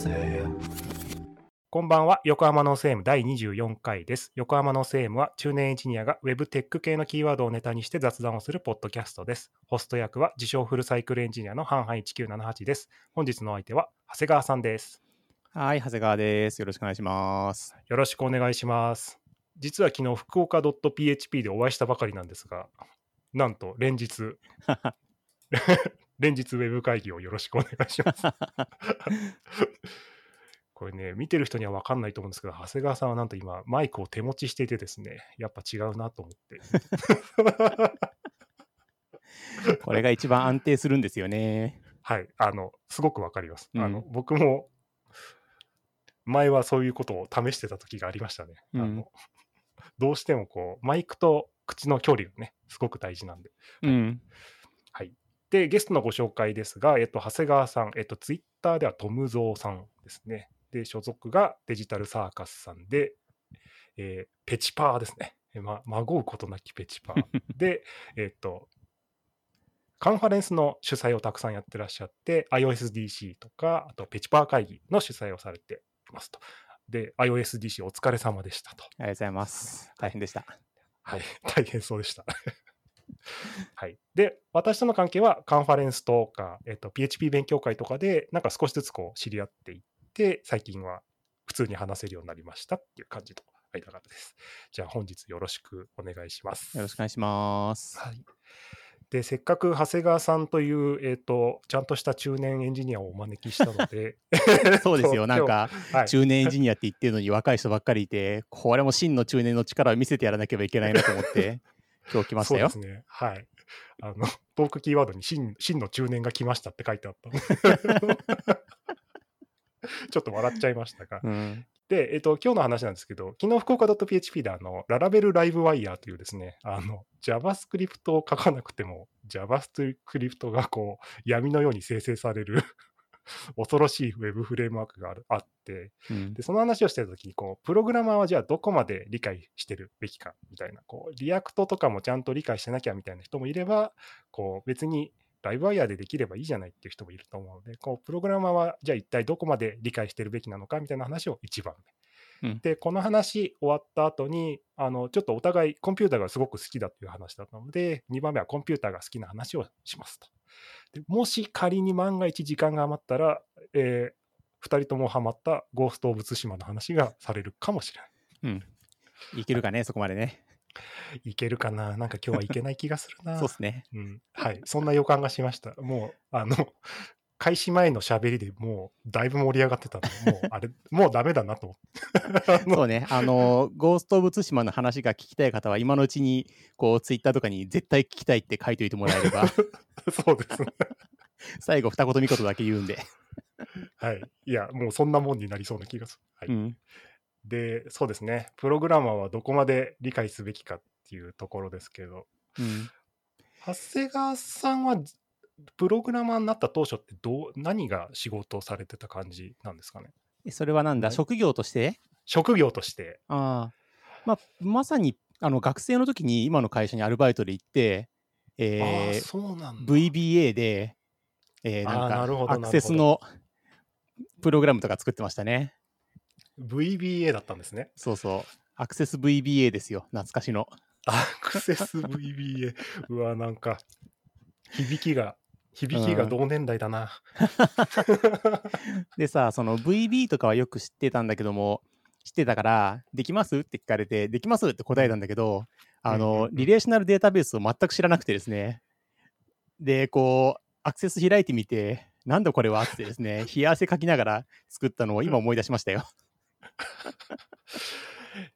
ぜこんばんは、横浜のセーム第24回です。横浜のセームは中年エンジニアが Web テック系のキーワードをネタにして雑談をするポッドキャストです。ホスト役は自称フルサイクルエンジニアの半々1978です。本日のお相手は長谷川さんです。はい、長谷川です。よろしくお願いします。よろしくお願いします。実は昨日、福岡 .php でお会いしたばかりなんですが、なんと連日、連日ウェブ会議をよろしくお願いします。これね、見てる人には分かんないと思うんですけど、長谷川さんはなんと今、マイクを手持ちしていてですね、やっぱ違うなと思って。これが一番安定するんですよね。はい、あの、すごく分かります。あのうん僕も、前はそういうことを試してた時がありましたね。あうんのどうしてもこう、マイクと口の距離がね、すごく大事なんで。うん。はい。で、ゲストのご紹介ですが、えっと、長谷川さん、えっと、ツイッターではトムゾウさんですね。で、所属がデジタルサーカスさんで、えーペチパーですね。えま、まごうことなきペチパー。で、えっと、カンファレンスの主催をたくさんやってらっしゃって、iOSDC とか、あとペチパー会議の主催をされていますと。で、iOSDC お疲れ様でしたと。ありがとうございます。大変でした。はい、大変そうでした。はい、で、私との関係はカンファレンスとか、えっと、PHP 勉強会とかで、なんか少しずつこう知り合っていって、最近は普通に話せるようになりましたっていう感じの間柄です。じゃあ本日よろしくお願いします。よろしくお願いします。はい。で、せっかく長谷川さんという、えっ、と、ちゃんとした中年エンジニアをお招きしたので、そうですよ。なんか、はい、中年エンジニアって言ってるのに若い人ばっかりいて、これも真の中年の力を見せてやらなければいけないなと思って、今日来ましたよそ。うですね。はい。あの、トークキーワードに真真の中年が来ましたって書いてあった ちょっと笑っちゃいましたが。うん。で、えっと、今日の話なんですけど、昨日福岡 .php であの、 Laravel Livewire というですね、あの、JavaScript を書かなくても、JavaScript がこう、闇のように生成される 恐ろしい Web フレームワークがあるあって、うんで、その話をしてた時に、こう、プログラマーはじゃあどこまで理解してるべきか、みたいな、こう、 React とかもちゃんと理解してなきゃみたいな人もいれば、こう、別にライブワイヤーでできればいいじゃないっていう人もいると思うので、こう、プログラマーはじゃあ一体どこまで理解してるべきなのかみたいな話を一番目。うんで、この話終わった後に、あの、ちょっとお互いコンピューターがすごく好きだっていう話だったので、2番目はコンピューターが好きな話をしますと。でもし仮に万が一時間が余ったら、え2人ともハマったゴースト・オブ・ツシマの話がされるかもしれない。うん。いけるかね、そこまでね。いけるかな？なんか今日はいけない気がするな。そうっすね。うん。はい。そんな予感がしました。もう、あの、開始前の喋りでもうだいぶ盛り上がってたので、もうあれ、もうダメだなと思って。あのそうね。あの、ゴースト・オブ・ツシマの話が聞きたい方は、今のうちに、こう、ツイッターとかに絶対聞きたいって書いておいてもらえれば、そうですね。最後、二言三言だけ言うんで。はい。いや、もうそんなもんになりそうな気がする。はい。うん。で、そうですね。プログラマーはどこまで理解すべきかっていうところですけど、うん。長谷川さんは、プログラマーになった当初ってどう、何が仕事をされてた感じなんですかね？えそれはなんだ、はい職業として？職業として。ああ。まあ、まさに、あの、学生の時に今の会社にアルバイトで行って、えーそうなんだ。VBA で、えーなんか、アクセスのプログラムとか作ってましたね。VBA だったんですね。そうそう。アクセス VBA ですよ。懐かしの。アクセス VBA。うわ、なんか、響きが、響きが同年代だな。でさ、その VB とかはよく知ってたんだけども、知ってたから、できます？って聞かれて、できます？って答えたんだけど、あのう、んリレーショナルデータベースを全く知らなくてですね。で、こう、アクセス開いてみて、なんだこれは？ってですね、冷や汗かきながら作ったのを今思い出しましたよ。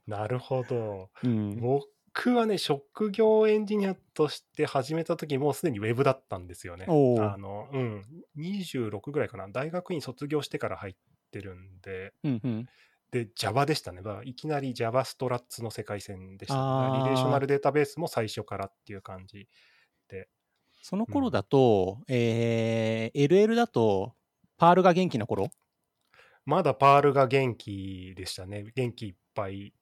なるほど。うん。僕はね、職業エンジニアとして始めた時もうすでにウェブだったんですよね。あの、うん。26ぐらいかな。大学院卒業してから入ってるんで、うんうん。で、Java でしたね。まあ、いきなり Java ストラッツの世界線でした、ね。リレーショナルデータベースも最初からっていう感じで。その頃だと、えー、LL だと、 Perl が元気な頃？まだ Perl が元気でしたね。元気いっぱい。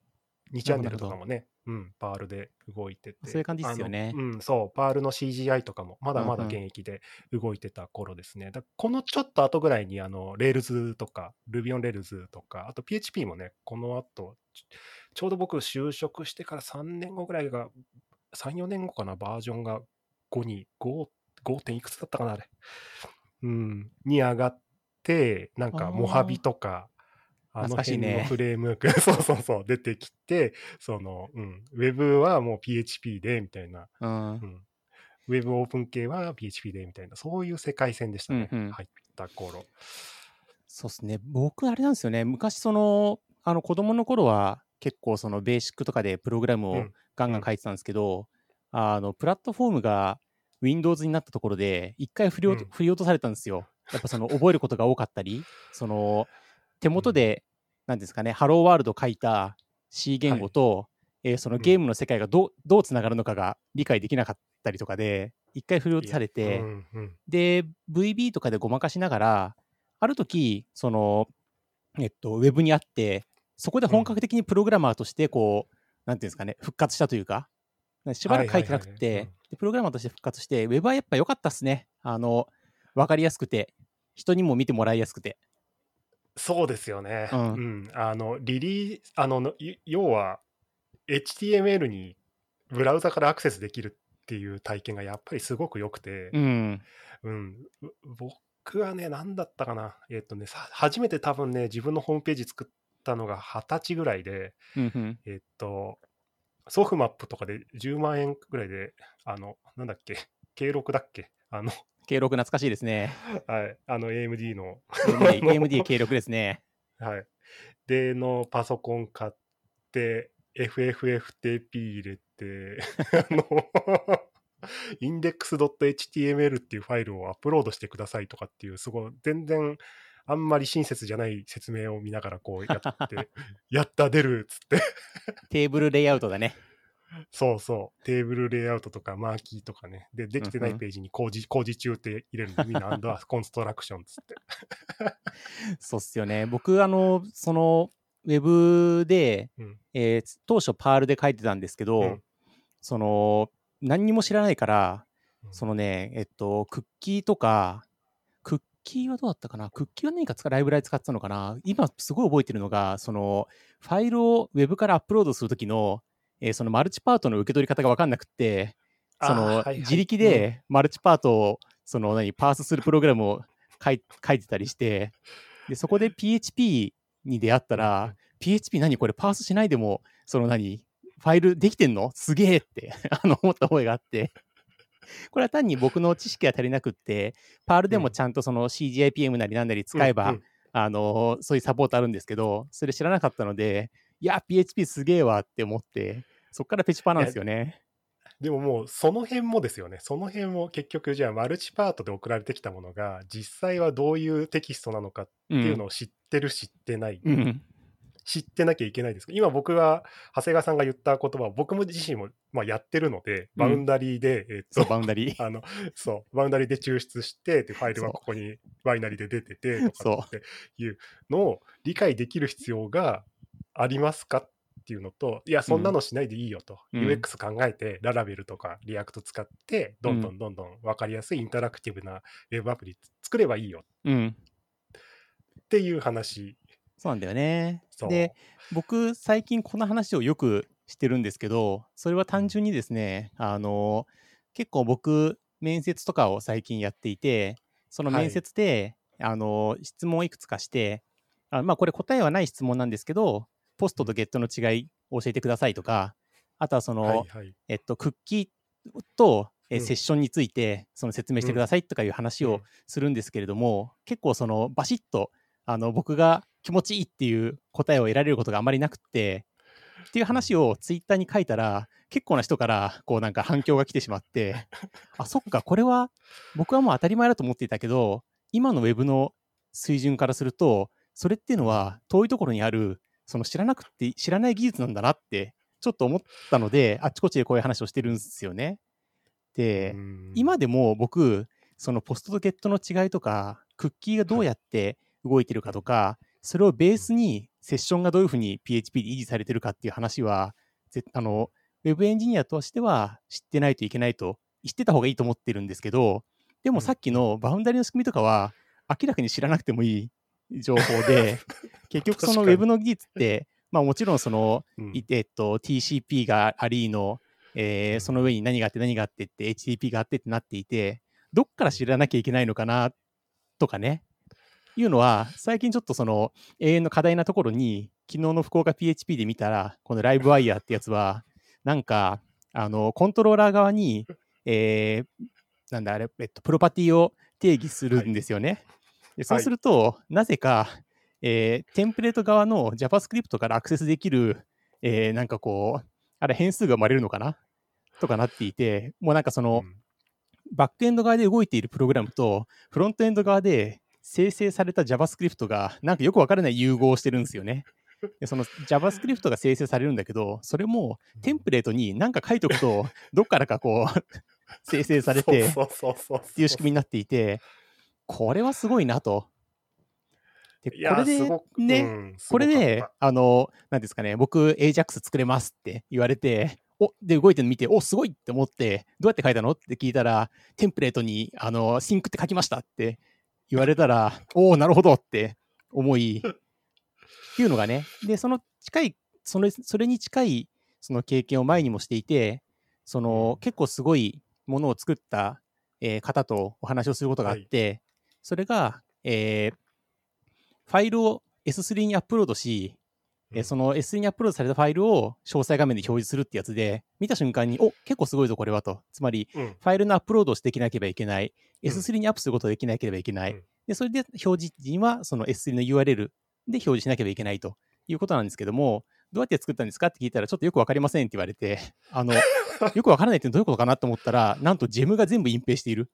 2ちゃんねるとかもね、うん、 Perl で動いてて。そういう感じですよねうん、そう、 Perl の CGI とかもまだまだうんうん現役で動いてた頃ですね。だこのちょっと後ぐらいに、あの、 Rails とか、Ruby on Rails とか、あと PHP もね、この後、ちちょうど僕就職してから3年後ぐらいが、3、4年後かな、バージョンが5に、5、5. 点いくつだったかな、あれ。うん、に上がって、なんか、モハビとか、あの辺のフレームワーク、そうそうそう、出てきて、その、うん、ウェブはもう PHP で、みたいな、うんう。ん、ウェブオープン系は PHP で、みたいな、そういう世界線でしたね、うんうん入った頃。そうですね。僕、あれなんですよね。昔、その、あの、子供の頃は、結構、その、ベーシックとかでプログラムをうんガンガン書いてたんですけど、あの、プラットフォームが Windows になったところで、一回振りうん振り落とされたんですよ。やっぱ、その、覚えることが多かったり、その、手元で、なんですかね、ハローワールド書いた C 言語と、えーそのゲームの世界がどうどうつながるのかが理解できなかったりとかで、一回振り落とされて、うんうん。で、VB とかでごまかしながら、ある時、その、えっと、ウェブにあって、そこで本格的にプログラマーとして、こう、なんていうんですかね、復活したというか、しばらく書いてなくはいはいはいてうん、でプログラマーとして復活して、ウェブはやっぱ良かったっすね。あの、わかりやすくて、人にも見てもらいやすくて。そうですよね。ううんん。あの、リリース、あの、要は、HTML にブラウザからアクセスできるっていう体験がやっぱりすごく良くて、うん。うん、う僕はね、何だったかな、えっとね、さ初めて多分ね、自分のホームページ作ったのが二十歳ぐらいで、うんうん。えっと、ソフマップとかで10万円ぐらいで、あの、なんだっけ、K6 だっけ、あの、経録懐かしいですね。はい、あの AMD の、AMD, AMD 経録ですね。はい。で、のパソコン買って、FFFTP 入れて、あの、index.html っていうファイルをアップロードしてくださいとかっていう、すごい、全然、あんまり親切じゃない説明を見ながらこうやって、やった、出るっつって、テーブルレイアウトだね。そうそう、テーブルレイアウトとかマーキーとかね、で、できてなうんうん。いページに工事工事中って入れるのみんなアンダーコンストラクションっつって。そうっすよね。僕、あの、その、ウェブで、うん。えー当初パールで書いてたんですけど、うん。その、何にも知らないから、うん。そのね、えっと、クッキーとか、クッキーはどうだったかな？クッキーは何か使ライブラリ使ってたのかな？今すごい覚えてるのが、その、ファイルをウェブからアップロードするときの、えーそのマルチパートの受け取り方が分かんなくって、その、あーはいはい。自力でマルチパートを、その何、パースするプログラムを書い書いてたりして、で、そこで PHP に出会ったら、PHP 何これパースしないでも、その何、ファイルできてんの？すげえって あの思った覚えがあって、これは単に僕の知識が足りなくって、パールでもちゃんとその CGIPM なりなんなり使えば、うんうん。あのそういうサポートあるんですけど、それ知らなかったので、いや、PHP すげえわって思って、そっからペチパなんですよね。でももうその辺もですよね。その辺も結局じゃあマルチパートで送られてきたものが実際はどういうテキストなのかっていうのを知ってる、知ってない、うん。うん。知ってなきゃいけないですけど今僕は長谷川さんが言った言葉を僕も自身もまあやってるので boundary で、えっそう、と boundary。あのそう boundary で抽出してでファイルはここにバイナリーで出ててとかそっていうのを理解できる必要がありますかっていうのと、いや、そんなのしないでいいよと、うん。UX 考えて、 Laravel とか React 使って、どんどんどんどん分かりやすいインタラクティブなウェブアプリ作ればいいよ。うん。っていう話。そうなんだよね。で、僕、最近この話をよくしてるんですけど、それは単純にですね、あの、結構僕、面接とかを最近やっていて、その面接で、あの、質問をいくつかして、あまあ、これ答えはない質問なんですけど、ポストとゲットの違いを教えてくださいとか、あとはその、はいはい。えっと、クッキーと、えうん。セッションについてその説明してくださいとかいう話をするんですけれども、結構そのバシッとあの僕が気持ちいいっていう答えを得られることがあまりなくってっていう話をツイッターに書いたら結構な人からこうなんか反響が来てしまってあそっかこれは僕はもう当たり前だと思っていたけど今のウェブの水準からするとそれっていうのは遠いところにあるその知らなくて知らない技術なんだなってちょっと思ったのであっちこっちでこういう話をしてるんですよね。で、うん。今でも僕そのポストとゲットの違いとかクッキーがどうやって動いてるかとか、それをベースにセッションがどういうふうに PHP で維持されてるかっていう話はぜあのウェブエンジニアとしては知ってないといけないと、知ってた方がいいと思ってるんですけど、でもさっきのバウンダリの仕組みとかは、明らかに知らなくてもいい情報で、結局そのウェブの技術って、まあもちろんその、うん。いえっと、TCP がありの、えーその上に何があって何があってって HTTP があってってなっていて、どっから知らなきゃいけないのかなとかね、いうのは、最近ちょっとその永遠の課題なところに、昨日の福岡 PHP で見たら、このライブワイヤーってやつは、なんか、あの、コントローラー側に、えーなんだあれ、えっと、プロパティを定義するんですよね。でそうすると、なぜか、えーテンプレート側の JavaScript からアクセスできる、えーなんかこう、あれ変数が生まれるのかな？とかなっていて、もうなんかその、うん。バックエンド側で動いているプログラムと、フロントエンド側で生成された JavaScript が、なんかよくわからない融合をしてるんですよね。でその JavaScript が生成されるんだけど、それもテンプレートに何か書いとくと、どっからかこう、生成 されて、っていう仕組みになっていて、これはすごいなと。で、これでね、うんすこれで、あの、なんですかね、僕、AJAX 作れますって言われて、おで、動いてるの見て、おすごいって思って、どうやって書いたのって聞いたら、テンプレートに、あの、シンクって書きましたって言われたら、おおなるほどって思い、っていうのがね、で、その近い、それそれに近いその経験を前にもしていて、その結構すごいものを作った、えー方とお話をすることがあって、それが、えーファイルを S3 にアップロードし、えーうんその S3 にアップロードされたファイルを詳細画面で表示するってやつで、見た瞬間に、お結構すごいぞ、これはと。つまり、うんファイルのアップロードをしてできなければいけない。うん S3 にアップすることができなければいけない。うんで、それで表示時には、その S3 の URL で表示しなければいけないということなんですけども、どうやって作ったんですかって聞いたら、ちょっとよくわかりませんって言われて、あの、よくわからないってどういうことかなと思ったら、なんとジェムが全部隠蔽している。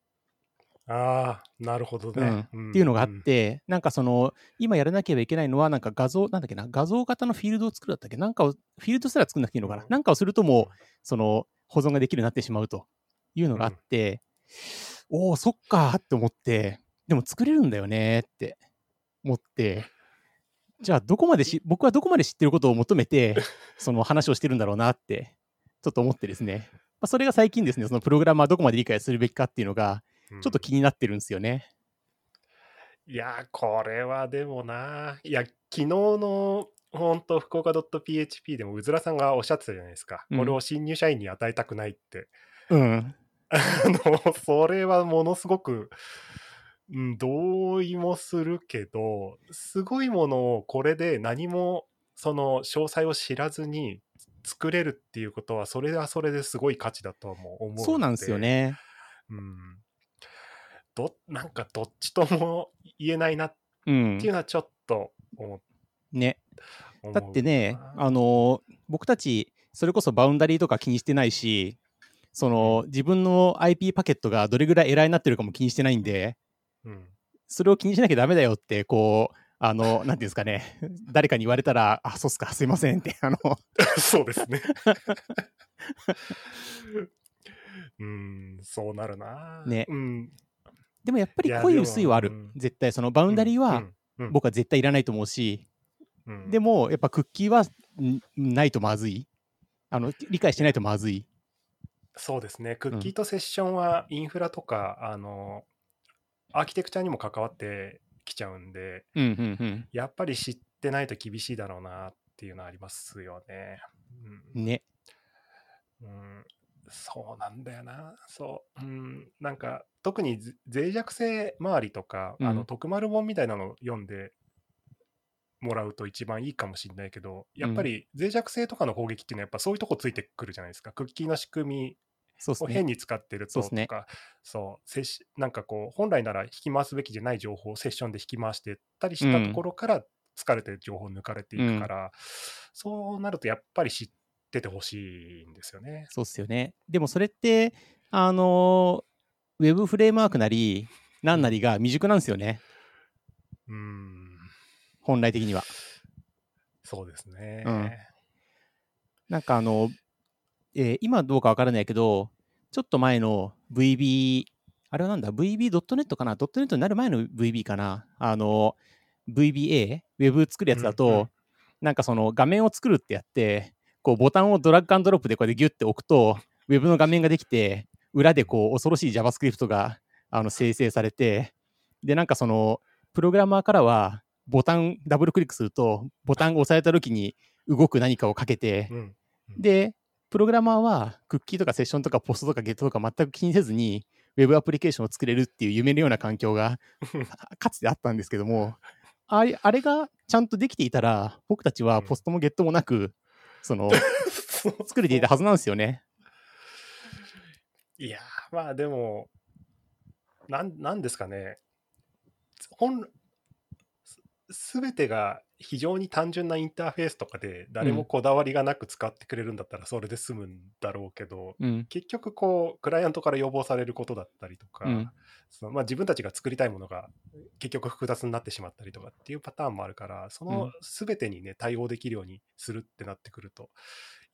ああ、なるほどうん。ね。っていうのがあって、なんかその、今やらなければいけないのは、なんか画像、なんだっけな、画像型のフィールドを作るだったっけ？なんかを、フィールドすら作んなくていいのかな、うん。なんかをするともう、その、保存ができるようになってしまうというのがあって、おお、そっかーって思って、でも作れるんだよねーって思って、じゃあどこまでし、僕はどこまで知ってることを求めて、その話をしてるんだろうなって、ちょっと思ってですね。まあ、それが最近ですね、そのプログラマーどこまで理解するべきかっていうのが、うんちょっと気になってるんですよね。いや、これはでもな、いや、昨日の本当、福岡 .php でも、うずらさんがおっしゃってたじゃないですか。うんこれを新入社員に与えたくないって。うん。あの、それはものすごく、うん、同意もするけど、すごいものをこれで何も、その詳細を知らずに作れるっていうことは、それはそれですごい価値だとはもう思うのそうなんですよ。ね。うん。ど、なんかどっちとも言えないなっうんていう。のはちょっと思ね。思うだってねな、あの僕たち、それこそバウンダリーとか気にしてないし、その自分の IP パケットがどれぐらいエラーになってるかも気にしてないんで、うん。それを気にしなきゃダメだよって、こう、あの、なんていうんですかね、誰かに言われたら、あ、そうっすか、すいませんって、あの、そうですね。うん、そうなるな。ねうん。でもやっぱり濃い薄いはあるうん。絶対、そのバウンダリーは僕は絶対いらないと思うし、うんでも、やっぱクッキーはんないとまずい。あの、理解してないとまずい。そうですね。クッキーとセッションはインフラとか、あの、アーキテクチャにも関わってきちゃうんで、うん、うん、うん。やっぱり知ってないと厳しいだろうなっていうのはありますよね。うんね。うん、そうなんだよな。そう。うん、なんか、特にぜ脆弱性周りとか、あうんの、徳丸本みたいなのを読んでもらうと一番いいかもしれないけど、やっぱり脆弱性とかの攻撃っていうのは、やっぱそういうとこついてくるじゃないですか。クッキーの仕組みを変。に使ってるととか、そう、セッシなんかこう、本来なら引き回すべきじゃない情報をセッションで引き回してったりしたところから、疲れてる情報を抜かれていくから、そうなるとやっぱり知っててほしいんですよね。そうっすよね。でもそれって、あのウェブフレームワークなり、なんなりが未熟なんですよね。うん。本来的には。そうですね。うんなんかあの、えー今どうかわからないけど、ちょっと前の VB、あれはなんだ ?VB.net かな ?.net になる前の VB かな？あの、VBA、ウェブ作るやつだと、うんうんなんかその画面を作るってやって、構ボタンをドラッグアンドロップでこうやってギュッて置くと、ウェブの画面ができて、裏でこう恐ろしい JavaScript があの生成されて、で、なんかその、プログラマーからは、ボタン、ダブルクリックすると、ボタンが押された時に動く何かをかけてう、ん。で、プログラマーはクッキーとかセッションとかポストとかゲットとか全く気にせずに、ウェブアプリケーションを作れるっていう夢のような環境が かつてあったんですけども、あれあれがちゃんとできていたら、僕たちはポストもゲットもなく、その、作れていたはずなんですよね。いやー、まあでも、なんなんですかね。本すべてが非常に単純なインターフェースとかで誰もこだわりがなく使ってくれるんだったらそれで済むんだろうけど、うん。結局こうクライアントから要望されることだったりとか、うん。そのまあ、自分たちが作りたいものが結局複雑になってしまったりとかっていうパターンもあるからそうのん。全てにね対応できるようにするってなってくると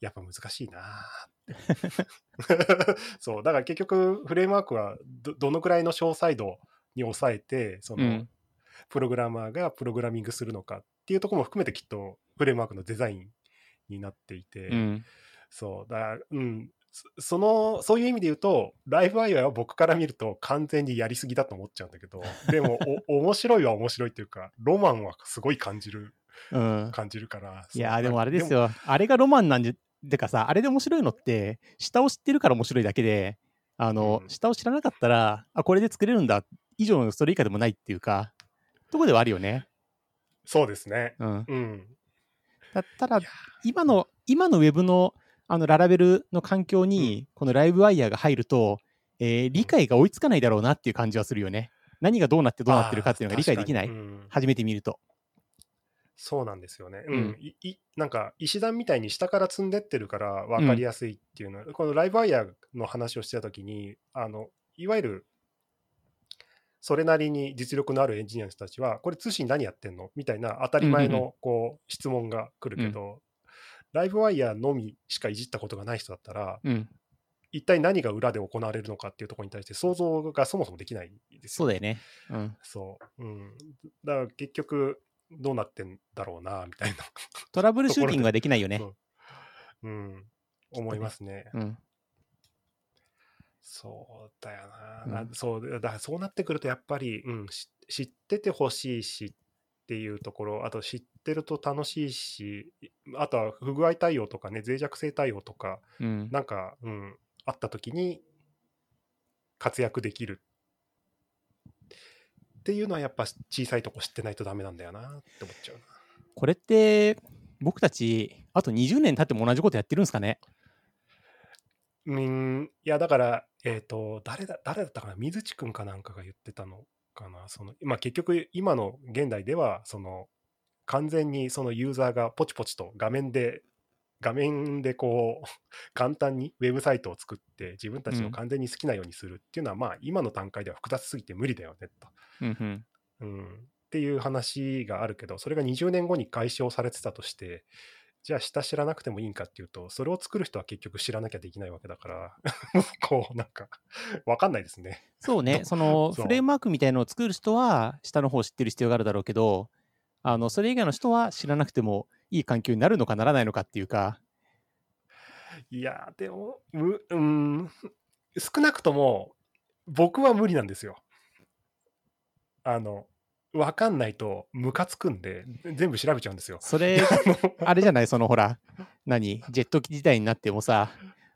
やっぱ難しいな そうだから結局フレームワークはどどのくらいの詳細度に抑えてその、うんプログラマーがプログラミングするのかっていうところも含めてきっとフレームワークのデザインになっていて、うん。そうだうんそそのそういう意味で言うとライブアイは僕から見ると完全にやりすぎだと思っちゃうんだけど でもお面白いは面白いっていうかロマンはすごい感じるうん。感じるからいやーでもあれですよよ。あれがロマンなんで、でかさ、あれで面白いのって、下を知ってるから面白いだけで、あの、うん下を知らなかったら、あ、これで作れるんだ、以上のそれ以下でもないっていうか、とこではあるよね。そうですねうん。うんだったら今の、今のウェブの、あの、ララベルの環境に、このライブワイヤーが入ると、えー理解が追いつかないだろうなっていう感じはするよね。何がどうなってどうなってるかっていうのが理解できないうん初めて見ると。そうなんですよね。ううんん。いいなんか、石段みたいに下から積んでってるから分かりやすいっていうのは、このライブワイヤーの話をしてたときに、あの、いわゆる、それなりに実力のあるエンジニアの人たちは、これ通信何やってんの？みたいな当たり前うんうんのこう質問が来るけど、ライブワイヤーのみしかいじったことがない人だったら、うん。一体何が裏で行われるのかっていうところに対して想像がそもそもできないですよそうだよね。うん。そう。うん。だから結局、どうなってんだろうな、みたいな。トラブルシューティングはできないよねそ。ううん。思いますね。うん。そうだよな。うんなそう、だそうなってくると、やっぱり、うん、し知っててほしいしっていうところ、あと知ってると楽しいし、あとは不具合対応とかね、脆弱性対応とか、うん。なんか、うん、あった時に活躍できるっていうのはやっぱ小さいとこ知ってないとダメなんだよなって思っちゃうな。これって、僕たち、あと20年経っても同じことやってるんですかね？うん、いやだから、えっ、と、誰だ、誰だったかな、水地くんかなんかが言ってたのかな、その、まあ結局今の現代では、その、完全にそのユーザーがポチポチと画面で、画面でこう、簡単にウェブサイトを作って自分たちの完全に好きなようにするっていうのは、まあ今の段階では複雑すぎて無理だよねと。うんうん。うん、っていう話があるけど、それが20年後に解消されてたとして、じゃあ下知らなくてもいいんかっていうと、それを作る人は結局知らなきゃできないわけだから、こう、なんか、わかんないですね。そうね、どそのフレームワークみたいのを作る人は、下の方を知ってる必要があるだろうけど、あのそれ以外の人は知らなくてもいい環境になるのかならないのかっていうか、いやー、でも、むうん、少なくとも、僕は無理なんですよ。あの、わかんないとムカつくんで、全部調べちゃうんですよ。それ、あれじゃない、そのほら、何、ジェット機時代になってもさ、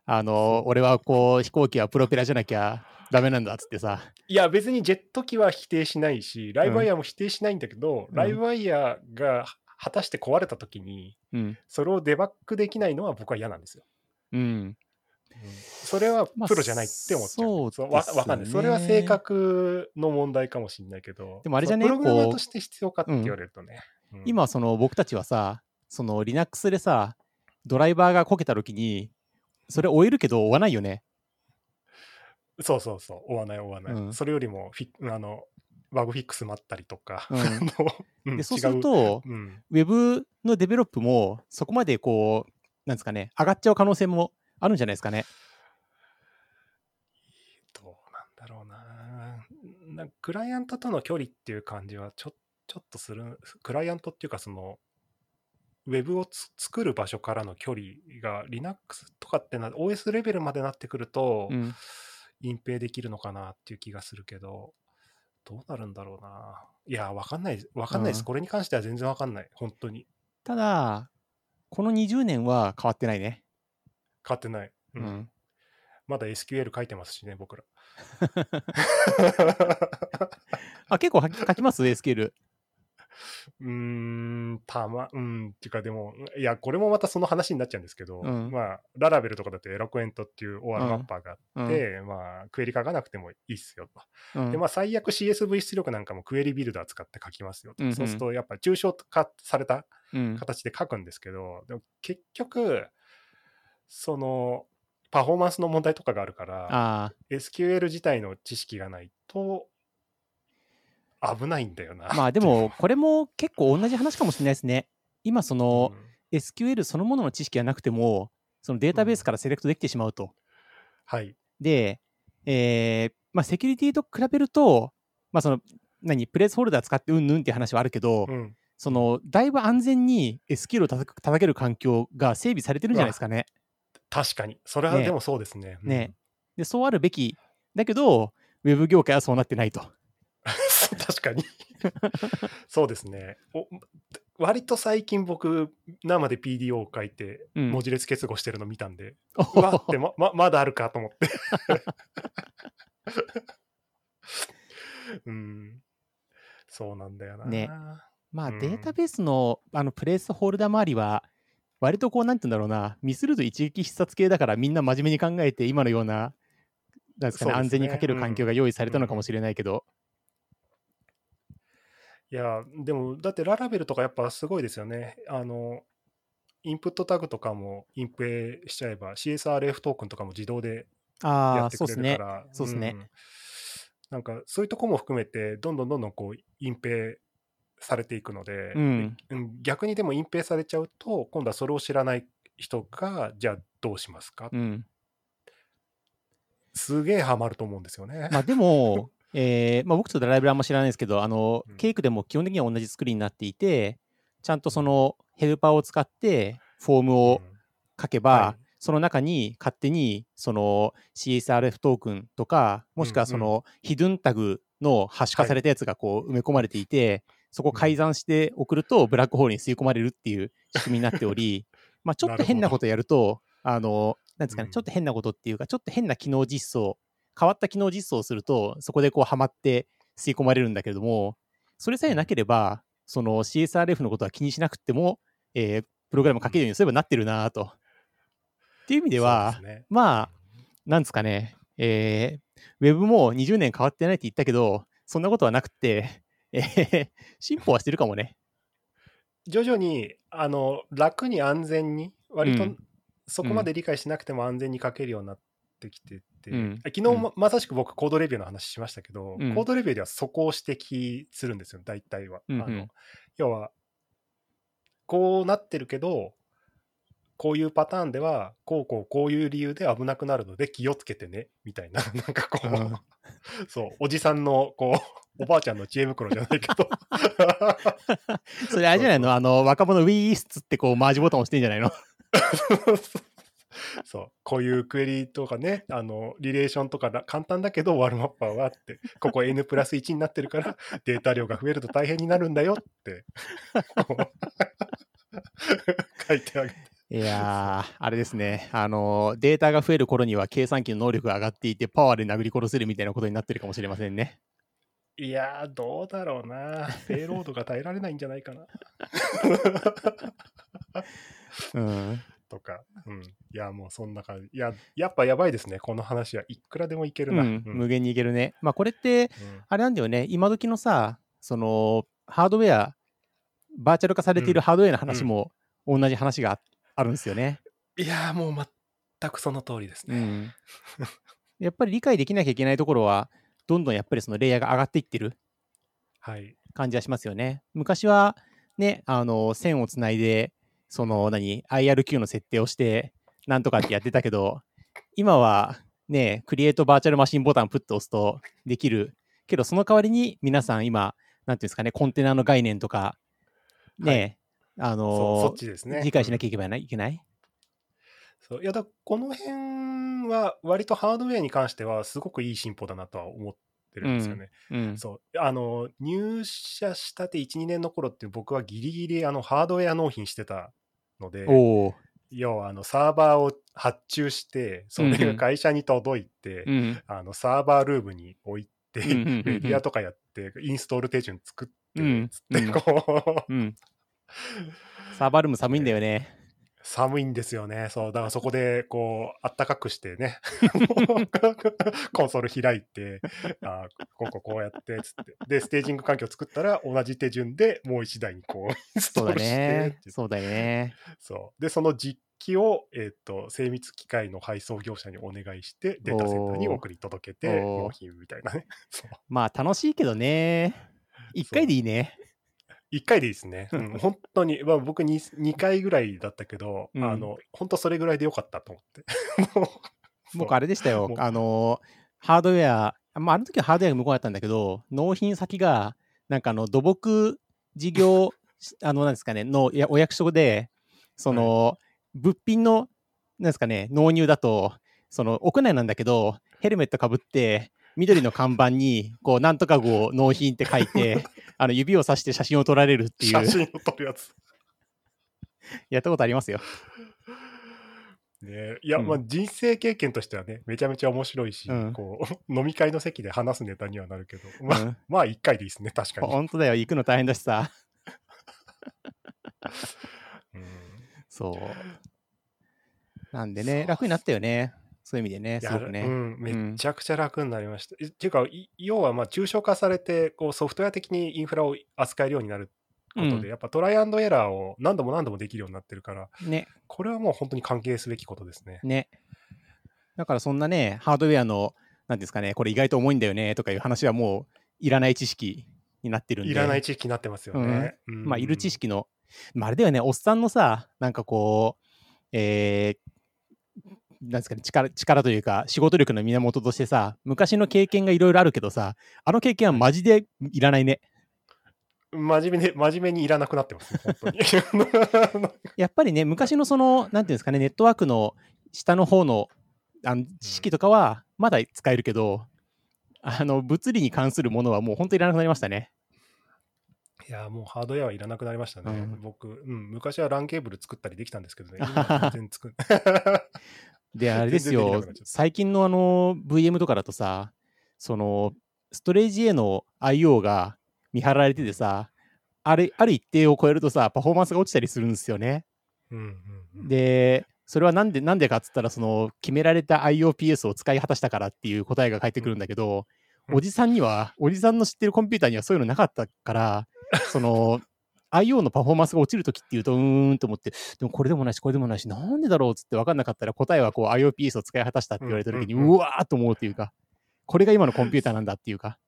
あの俺はこう、飛行機はプロペラじゃなきゃダメなんだっつってさ、いや、別にジェット機は否定しないし、ライブワイヤーも否定しないんだけど、うん。ライブワイヤーが果たして壊れたときに、うん、それをデバッグできないのは僕は嫌なんですよ。うん、それはまあプロじゃないって思っちゃう。そうわですわかんない。それはね性格の問題かもしれないけど、でもあれじゃね？プログラマーとして必要かって言われるとね。うん今、その僕たちはさ、その Linux でさ、ドライバーがこけたときに、それ終えるけど追わないよね。そうそうそう、追わない追わない。うんそれよりもフィあのバグフィックス待ったりとか、でそうすると、うん、ウェブのデベロップもそこまでこう、なんですかね、上がっちゃう可能性もあるんじゃないですかね。どうなんだろうななクライアントとの距離っていう感じはちょちょっとするクライアントっていうかそのウェブをつ作る場所からの距離が Linux とかってな、OS レベルまでなってくると、うん。隠蔽できるのかなっていう気がするけど、どうなるんだろうな。いや、わかんない、わかんないです。うんこれに関しては全然わかんない。本当に。ただ、この20年は変わってないね。変わってない。ううんん。まだ SQL 書いてますしね、僕ら。あ、結構書きます ?SQL。うーん、たま、うん、っていうかでも、いや、これもまたその話になっちゃうんですけど、うんまあ、ララベルとかだとエロクエントっていう OR マッパーがあうん。って、まあ、クエリ書かなくてもいいっすよと。うんで、まあ、最悪 CSV 出力なんかもクエリビルダー使って書きますよと。うんうんそうすると、やっぱ抽象化されたうん。形で書くんですけど、でも結局、その、パフォーマンスの問題とかがあるから、ああ。SQL 自体の知識がないと、危ないんだよな。まあでも、これも結構同じ話かもしれないですね。今、その、SQL そのものの知識がなくても、そのデータベースからセレクトできてしまうと。はい。で、えーまあ、セキュリティと比べると、まあ、その、何、プレイスホルダー使ってうんぬんっていう話はあるけど、うん。その、だいぶ安全に SQL を叩く叩ける環境が整備されてるんじゃないですかね。確かに。それはねでもそうですね。うんねで、そうあるべき。だけど、ウェブ業界はそうなってないと。確かに。そうですね。お割と最近僕、生で PDO を書いて、うん文字列結合してるの見たんで、うわってまままだあるかと思って。うん。そうなんだよな。ねまあ、うんデータベースのあのプレイスホルダー周りは、割とこう、なんて言うんだろうな、ミスると一撃必殺系だから、みんな真面目に考えて、今のような、なんですかね、安全に書ける環境が用意されたのかもしれないけど、いや、でも、だってララベルとかやっぱすごいですよね。あの、インプットタグとかも隠蔽しちゃえば、CSRF トークンとかも自動でああ、やってく。れるから、そうっすね。ん。なんかそういうとこも含めて、どんどんどんどんこう隠蔽されていくので、うん。逆にでも隠蔽されちゃうと、今度はそれを知らない人が、じゃあどうしますか、うん。すげえハマると思うんですよね。まあでも、えーまあ、僕ちょっとライブラリあんま知らないですけど、あのうん、ケイクでも基本的には同じ作りになっていて、ちゃんとそのヘルパーを使ってフォームをうん。書けば、はい。その中に勝手にその CSRF トークンとか、もしくはそのヒドゥンタグのハッシュ化されたやつがこう埋め込まれていて、そこを改ざんして送るとブラックホールに吸い込まれるっていう仕組みになっており、まあちょっと変なことやると、あの、なんですかね、うん。ちょっと変なことっていうか、ちょっと変な機能実装、変わった機能実装をすると、そこでこうはまって吸い込まれるんだけれども、それさえなければ、その CSRF のことは気にしなくても、えープログラム書けるようにすればなってるなと。っていう意味では、ね。まあ、なんですかね、えーウェブも20年変わってないって言ったけど、そんなことはなくて、えー進歩はしてるかもね。徐々にあの楽に安全に、割とうん。そこまで理解しなくても安全に書けるようになってきてて、うん。昨日ままさしく僕、コードレビューの話しましたけど、うん。コードレビューではそこを指摘するんですよ、大体は。うんうん。あの要は、こうなってるけど、こういうパターンでは、こうこうこういう理由で危なくなるので気をつけてね、みたいな、なんかこう、うん。そう、おじさんの、こう、おばあちゃんの知恵袋じゃないけど、それあれじゃないの？あの、若者ウィースつってこう、マージボタン押してんじゃないの？そう、こういうクエリとかね、あの、リレーションとかだ簡単だけど、ワールマッパーはって、ここ N プラス1になってるから、データ量が増えると大変になるんだよって、書いてあげて。いやー、あれですね。あの、データが増える頃には計算機の能力が上がっていて、パワーで殴り殺せるみたいなことになってるかもしれませんね。いやー、どうだろうな。ペイロードが耐えられないんじゃないかな。うん。とか、うん。いや、もうそんな感じ。いや、やっぱやばいですね。この話はいくらでもいけるな。うん、無限にいけるね。まあ、これって、あれなんだよね。今時のさ、その、ハードウェア、バーチャル化されているハードウェアの話も、同じ話がああるんですよね。いやー、もう全くその通りですね。うん。やっぱり理解できなきゃいけないところは、どんどんやっぱりそのレイヤーが上がっていってるはい。感じはしますよね。昔はね、あの、線をつないで、その何、IRQ の設定をして、なんとかってやってたけど、今はね、クリエイトバーチャルマシンボタンプッと押すとできる。けど、その代わりに皆さん今、なんていうんですかね、コンテナの概念とか、ね、あそうそのっちですね。理解しなゃきゃいけないいけないそういやだこの辺は割とハードウェアに関してはすごくいい進歩だなとは思ってるんですよね。うん。そうあの入社したて1、2年の頃って僕はギリギリあのハードウェア納品してたので。要はあのサーバーを発注して、それが会社に届いて、うん。あのサーバールームに置いて、うんうんうんうんメディアとかやって、インストール手順作って、うんつってうんこう、うん。サーバールーム寒いんだよね。寒いんですよね。そう、だからそこで、こう、あったかくしてね、コンソール開いて、あこここうやって、つって。で、ステージング環境作ったら、同じ手順でもう一台にこう、インスそうだトールして。そうだよね。そう。で、その実機を、えっ、と、精密機械の配送業者にお願いして、データセンターに送り届けて、納品みたいなね。まあ楽しいけどね。一回でいいね。1回でいいですね。うん、本当に、まあ、僕 2, 2回ぐらいだったけど、うん。あの、本当それぐらいでよかったと思って。僕あれでしたよ。あの、ハードウェア、まあ、あの時はハードウェアが向こうだったんだけど、納品先が、なんかあの、土木事業、あの、なんですかね、のやお役所で、その、物品の、なんですかね、納入だと、その、屋内なんだけど、ヘルメットかぶって、緑の看板に、こう、なんとか号納品って書いて、あの、指をさして写真を撮られるっていう、写真を撮るやつ。やったことありますよ。ね、いや、うんまあ人生経験としてはね、めちゃめちゃ面白いし、うんこう、飲み会の席で話すネタにはなるけど、まあ、うんまあ1回でいいですね、確かに。本当だよ、行くの大変だしさ。うんそう。なんでね、楽になったよね。そういう意味でね、すごくね。うん、めちゃくちゃ楽になりました。えっていうか、い要はまあ抽象化されてこう、ソフトウェア的にインフラを扱えるようになることで、うんやっぱトライアンドエラーを何度も何度もできるようになってるから、ね、これはもう本当に関係すべきことですね。ね。だからそんなね、ハードウェアの、なんですかね、これ意外と重いんだよねとかいう話はもういらない知識になってるんで。いらない知識になってますよね。うんまあ、いる知識の、まあ、あれだよね、おっさんのさ、なんかこう、えーなんですかね力、力というか、仕事力の源としてさ、昔の経験がいろいろあるけどさ、あの経験はマジでいらないね。真面目に、真面目にいらなくなってますね、本当に。やっぱりね、昔のその、なんていうんですかね、ネットワークの下の方のあの知識とかはまだ使えるけど、あの物理に関するものはもう本当にいらなくなりましたね。いや、もうハードウェアはいらなくなりましたね。うん僕、うん、昔は LAN ケーブル作ったりできたんですけどね、今は全然作んで、あれですよ。最近のあの VM とかだとさ、そのストレージへの IO が見張られててさ、あれある一定を超えるとさ、パフォーマンスが落ちたりするんですよね。うんうんうん。で、それはなんでなんでかっつったら、その決められた IOPS を使い果たしたからっていう答えが返ってくるんだけど、うん。おじさんには、おじさんの知ってるコンピューターにはそういうのなかったから、その、IO のパフォーマンスが落ちるときっていうと、うーんと思って、でもこれでもないし、これでもないし、なんでだろうっつって分かんなかったら、答えはこう IOPS を使い果たしたって言われたときに、うわーっと思うっていうか、これが今のコンピューターなんだっていうか、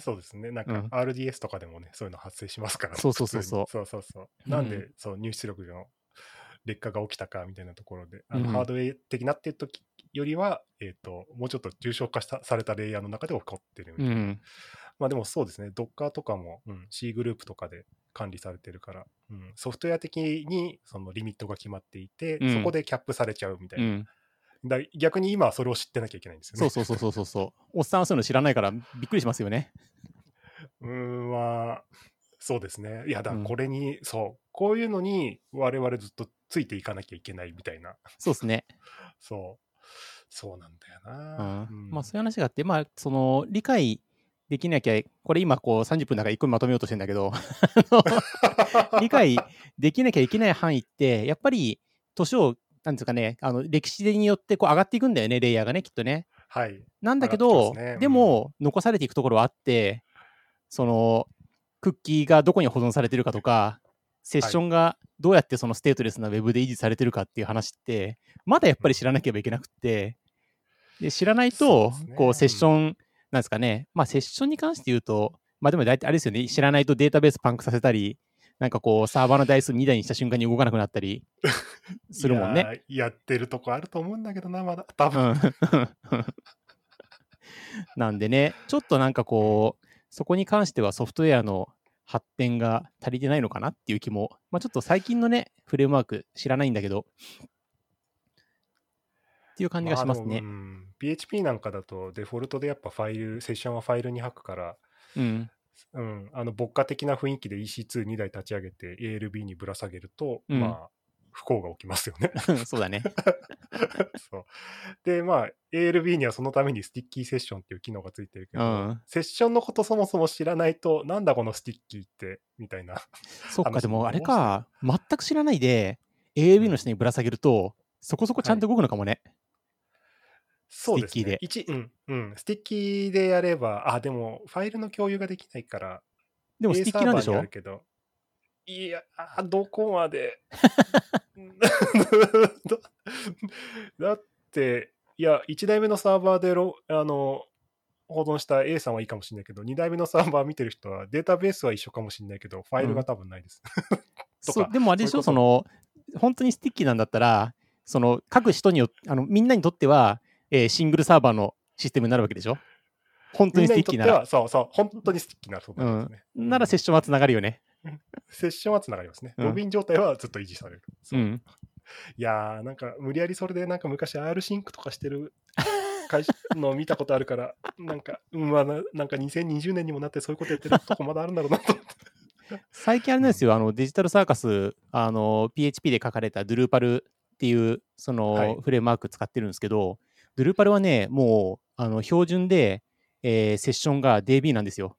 そうですね。なんかうん。RDS とかでもね、そういうの発生しますから、そうそうそうそう。そうそうそう。うんなん。で、そう、入出力の劣化が起きたかみたいなところで、あのうんハードウェア的なっていう時よりは、えっ、と、もうちょっと重症化したされたレイヤーの中で起こってるみたいな。うん、まあでもそうですね、Docker とかも、うん、C グループとかで管理されてるから、うん、ソフトウェア的にそのリミットが決まっていて、うんそこでキャップされちゃうみたいうな。ん、だ逆に今はそれを知ってなきゃいけないんですよね。そうそうそうそうそうそう、おっさんはそういうの知らないからびっくりしますよね。うーん、まあ、そうですね。いや、だこれに、そう、こういうのに我々ずっとついていかなきゃいけないみたいな、そうですね。そう、そうなんだような。んうんまあそういう話があって、まあその理解できなきゃ、これ今こう30分だから一個にまとめようとしてんだけど、理解できなきゃいけない範囲って、やっぱり年を、なんですかね、あの歴史によってこう上がっていくんだよね、レイヤーがね、きっとね。はい。なんだけど、ねうんでも残されていくところはあって、そのクッキーがどこに保存されてるかとか、セッションがどうやってそのステートレスなウェブで維持されてるかっていう話って、まだやっぱり知らなければいけなくって、で知らないとこうセッション、なんですかね、まあセッションに関して言うと、まあでも大体あれですよね、知らないとデータベースパンクさせたり、なんかこうサーバーの台数2台にした瞬間に動かなくなったりするもんね。いやー。やってるとこあると思うんだけどな、まだ。多う分。ん なんでね、ちょっとなんかこう、そこに関してはソフトウェアの発展が足りてないのかなっていう気も、まあ、ちょっと最近のね、フレームワーク知らないんだけど、っていう感じがしますね。あでもうん PHP なんかだとデフォルトでやっぱファイル、セッションはファイルに吐くから、うん。うん、あの牧歌的な雰囲気で EC22 台立ち上げて ALB にぶら下げると、うんまあ、不幸が起きますよね。そうだね。そうで、まあ、ALB にはそのために sticky session っていう機能がついてるけど、うんセッションのことそもそも知らないと、なんだこの sticky って、みたいな。そっか、話でもあれか、全く知らないで、 ALB の下にぶら下げると、そこそこちゃんと動くのかもね。そうですねスティッキーで。一うん、うん。 sticky でやれば、あ、でも、ファイルの共有ができないから、でも sticky なんでしょ？るけど、いや、あどこまで だだって、いや、1台目のサーバーでロあの保存した A さんはいいかもしれないけど、2台目のサーバー見てる人はデータベースは一緒かもしれないけど、ファイルが多分ないです。とかそう、でもあれでしょ、その、本当に sticky なんだったら、その、各人によって、あの、みんなにとっては、えーシングルサーバーのシステムになるわけでしょ？本当に sticky なら。そうそう、本当に sticky なそうなんですね。ならセッションはつながるよね。セッションはつながりますね。うんロビン状態はずっと維持される。う。んいやー、なんか無理やりそれでなんか昔 R シンクとかしてる会社のを見たことあるから、なんか、うん、まあな、なんか2020年にもなってそういうことやってるとこまだあるんだろうなと思って。最近あれなんですよ、あのデジタルサーカス、あの PHP で書かれた Drupal っていうその、はいフレームワーク使ってるんですけど、Drupal はね、もうあの標準で、えーセッションが DB なんですよ。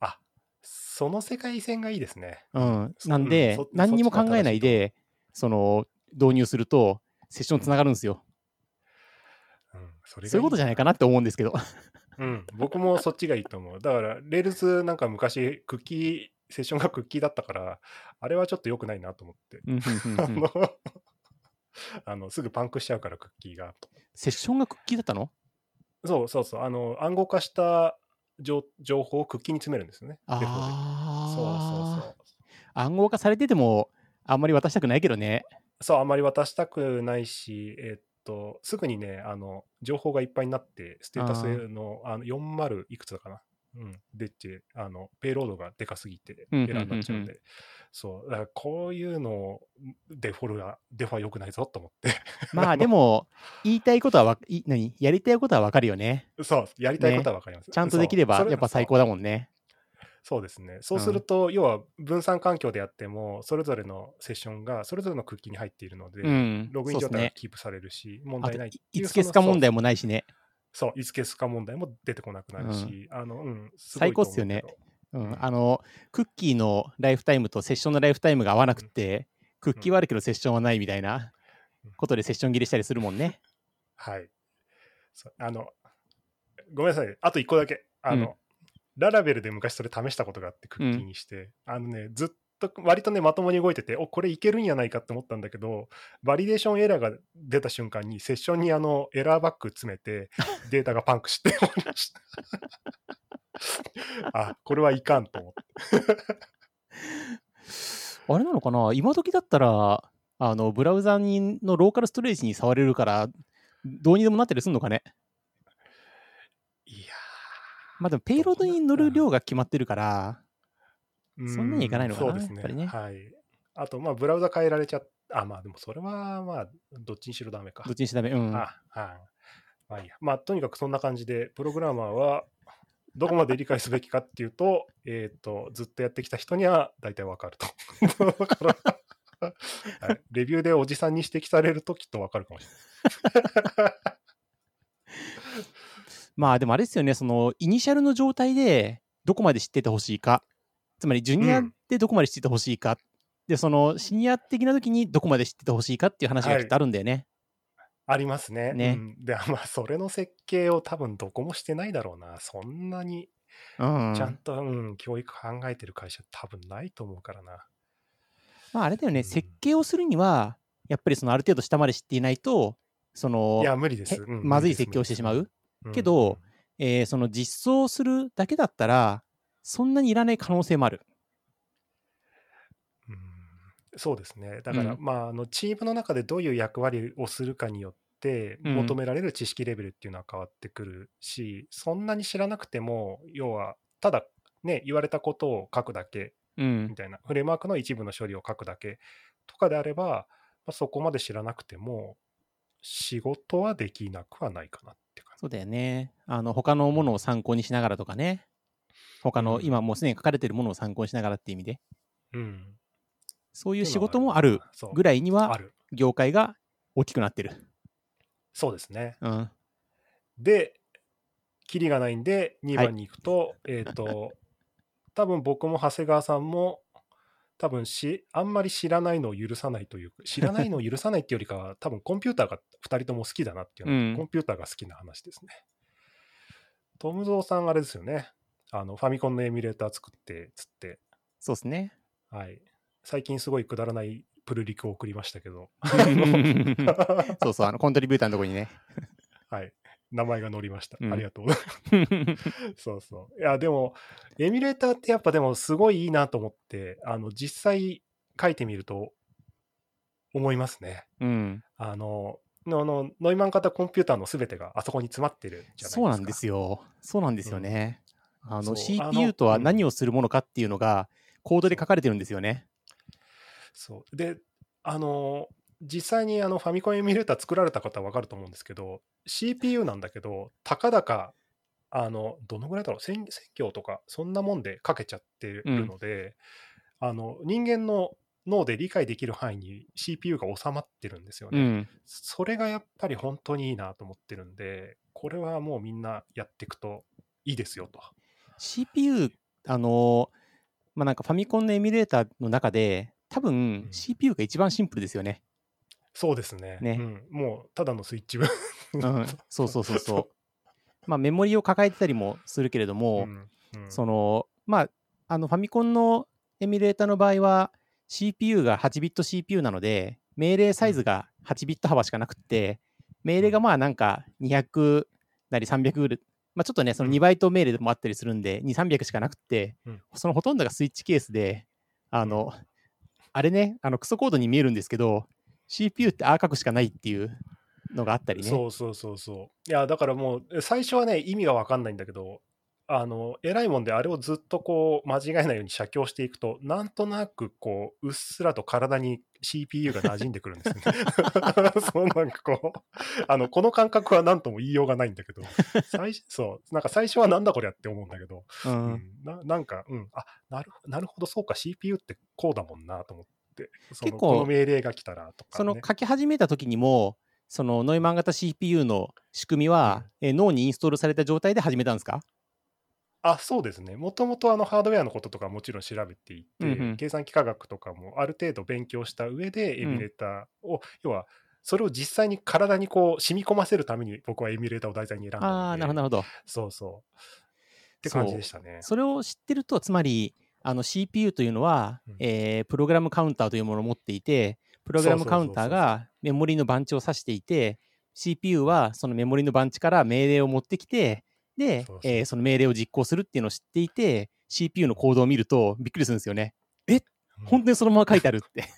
あ、その世界線がいいですね。うん、そなんで、うんそ何にも考えないで、その導入すると、セッションつながるんですよ。うん、そそういうことじゃないかなって思うんですけど。うん、僕もそっちがいいと思う。だから、 Rails なんか昔、クッキー、セッションがクッキーだったから、あれはちょっと良くないなと思って。あうんのすぐパンクしちゃうから、クッキーが。セッションがクッキーだったの？そうそうそう、あの暗号化した情情報をクッキーに詰めるんですよね。デフォであそうあそうそう。暗号化されてても、あんまり渡したくないけどね。そう、あんまり渡したくないし、えっと、すぐにね、あの情報がいっぱいになって、ステータスのあの40いくつだかな。うん、でってあの、ペイロードがでかすぎて、うんうんうんうんエラーになっちゃうんで、そう、だからこういうのをデフォルが、デフォは良くないぞと思って、まあでも、言いたいことはわい何？やりたいことはわかるよね。そう、やりたいことは分かります。ちゃんとできればやっぱ最高だもんね。そうですね。そうすると、要は分散環境でやっても、それぞれのセッションがそれぞれのクッキーに入っているので、うん。ログイン状態が。キープされるし、問題ないいいつ消すか問題も。もないしね。そう、いつ消すか問題も出てこなくなるし、あの、うん、最高っすよね。うん。あの、クッキーのライフタイムとセッションのライフタイムが合わなくて、クッキーはあるけどセッションはないみたいなことでセッション切りしたりするもんね。はい。あの、ごめんなさい。あと一個だけ。あの、うん Laravel で昔それ試したことがあって、クッキーにして、あのね、ずっと割とね、まともに動いてて、お、これいけるんやないかって思ったんだけど、バリデーションエラーが出た瞬間に、セッションにあの error bag 詰めて、データがパンクして終わりました。あ、これはいかんと思って。あれなのかな？今時だったら、あの、ブラウザにのローカルストレージに触れるから、どうにでもなったりするのかね？いやまあでも、ペイロードに乗る量が決まってるから、ーそんなにいかないのかなそうですね。ねはい。あと、まあ、ブラウザ変えられちゃっあ、まあ、でもそれは、まあ、どっちにしろダメかどっ。ちにしてダメ。うん。あ、はい。まあいいや。まあ、とにかくそんな感じで、プログラマーはどこまで理解すべきかっていうと、えっ、と、ずっとやってきた人には大体わかると。だから、はい、レビューでおじさんに指摘されるときっとわかるかもしれない。まあでもあれですよね、その、イニシャルの状態でどこまで知っててほしいか。つまり、ジュニアうんでどこまで知っててほしいか。で、その、シニア的な時にどこまで知っててほしいかっていう話がきっとあるんだよね。ありますね。ねうん、で、まあ、それの設計を多分どこもしてないだろうな。そんなにうん。ちゃんと、うん、教育考えてる会社多分ないと思うからな。まああれだよね、うん設計をするには、やっぱりそのある程度下まで知っていないと、そのい、や、無理でへす。うんまずい設計をしてしまう。けど、えーその実装するだけだったら、そんなにいらない可能性もある。うんそうですね。だから、うんまあ、あのチームの中でどういう役割をするかによって、うん求められる知識レベルっていうのは変わってくるし、そんなに知らなくても、要は、ただね、言われたことを書くだけうんみ。たいな、フレームワークの一部の処理を書くだけとかであれば、まあ、そこまで知らなくても、仕事はできなくはないかなって感じ。そうだよね。あの、他のものを参考にしながらとかね。他の、うん今もうすでに書かれてるものを参考にしながらっていう意味で、うん。そういう仕事もあるぐらいにあは、る。業界が大きくなってる。そうですね。うん。で、キリがないんで、2番に行くと、えっ、と、多分僕も長谷川さんも、多分し、あんまり知らないのを許さないというか、知らないのを許さないっていうよりかは、多分コンピューターが2人とも好きだなっていうのは、うんコンピューターが好きな話ですね。トムゾーさん、あれですよね。あの、ファミコンのエミュレーター作って、つって、そうですね。はい。最近すごいくだらないプルリクを送りましたけど、そうそう、あの、コントリビューターのとこにね。はい。名前が載りました。うんありがとう。そうそう。いや、でも、エミュレーターってやっぱでもすごいいいなと思って、あの、実際書いてみると思いますね。うん。あの、ののノイマン型コンピューターのすべてがあそこに詰まってるじゃないですか。そうなんですよ。そうなんですよね。あの、CPU とは何をするものかっていうのが、コードで書かれてるんですよね。そう。で、あの、実際にあのファミコンエミュレーター作られた方は分かると思うんですけど、CPU なんだけど、たかだか、あの、どのぐらいだろう、1000行とか、そんなもんで書けちゃってるので、あの、人間の脳で理解できる範囲に CPU が収まってるんですよね。うん。それがやっぱり本当にいいなと思ってるんで、これはもうみんなやっていくといいですよと。CPU、あの、まあ、なんかファミコンのエミュレーターの中で、多分うん CPU が一番シンプルですよね。そうですね。ねうん、もうただのスイッチ分。うん。そうそうそう そう。まあ、メモリを抱えてたりもするけれども、んうんその、まあ、あのファミコンのエミュレーターの場合は、CPU が8ビット CPU なので、命令サイズが8ビット幅しかなくって、命令がまあなんか200なり300ぐらい、まあちょっとね、その2バイト命令でもあったりするんで、2、300しかなくってうん、そのほとんどがスイッチケースで、あの、あれね、あのクソコードに見えるんですけど、CPU ってああ書くしかないっていうのがあったりね。そうそうそうそう。いや、だからもう、最初はね、意味が分かんないんだけど、あの、偉いもんで、あれをずっとこう、間違えないように写経していくと、なんとなくこう、うっすらと体に CPU が馴染んでくるんですよね。そう、なんかこう、あの、この感覚は何とも言いようがないんだけど、最初、そう、なんか最初はなんだこりゃって思うんだけど、う うんん、ななんか、うん、あなるなるほど、そうか、CPU ってこうだもんなと思って、その結構この命令が来たらとか、ね。その書き始めた時にも、そのノイマン型 CPU の仕組みは、え脳にインストールされた状態で始めたんですか？あそうですね。もともとあのハードウェアのこととかもちろん調べていて、うんうん計算機科学とかもある程度勉強した上でエミュレーターを、要はそれを実際に体にこう染み込ませるために僕はエミュレーターを題材に選んだので、ああー、なるほど、なるほど。そうそう。って感じでしたね。それを知ってると、つまり、あの CPU というのは、うんえープログラムカウンターというものを持っていて、プログラムカウンターがメモリの番地を指していて、CPU はそのメモリの番地から命令を持ってきて、で、そえーその命令を実行するっていうのを知っていて、CPU のコードを見るとびっくりするんですよね。うん本当にそのまま書いてあるって。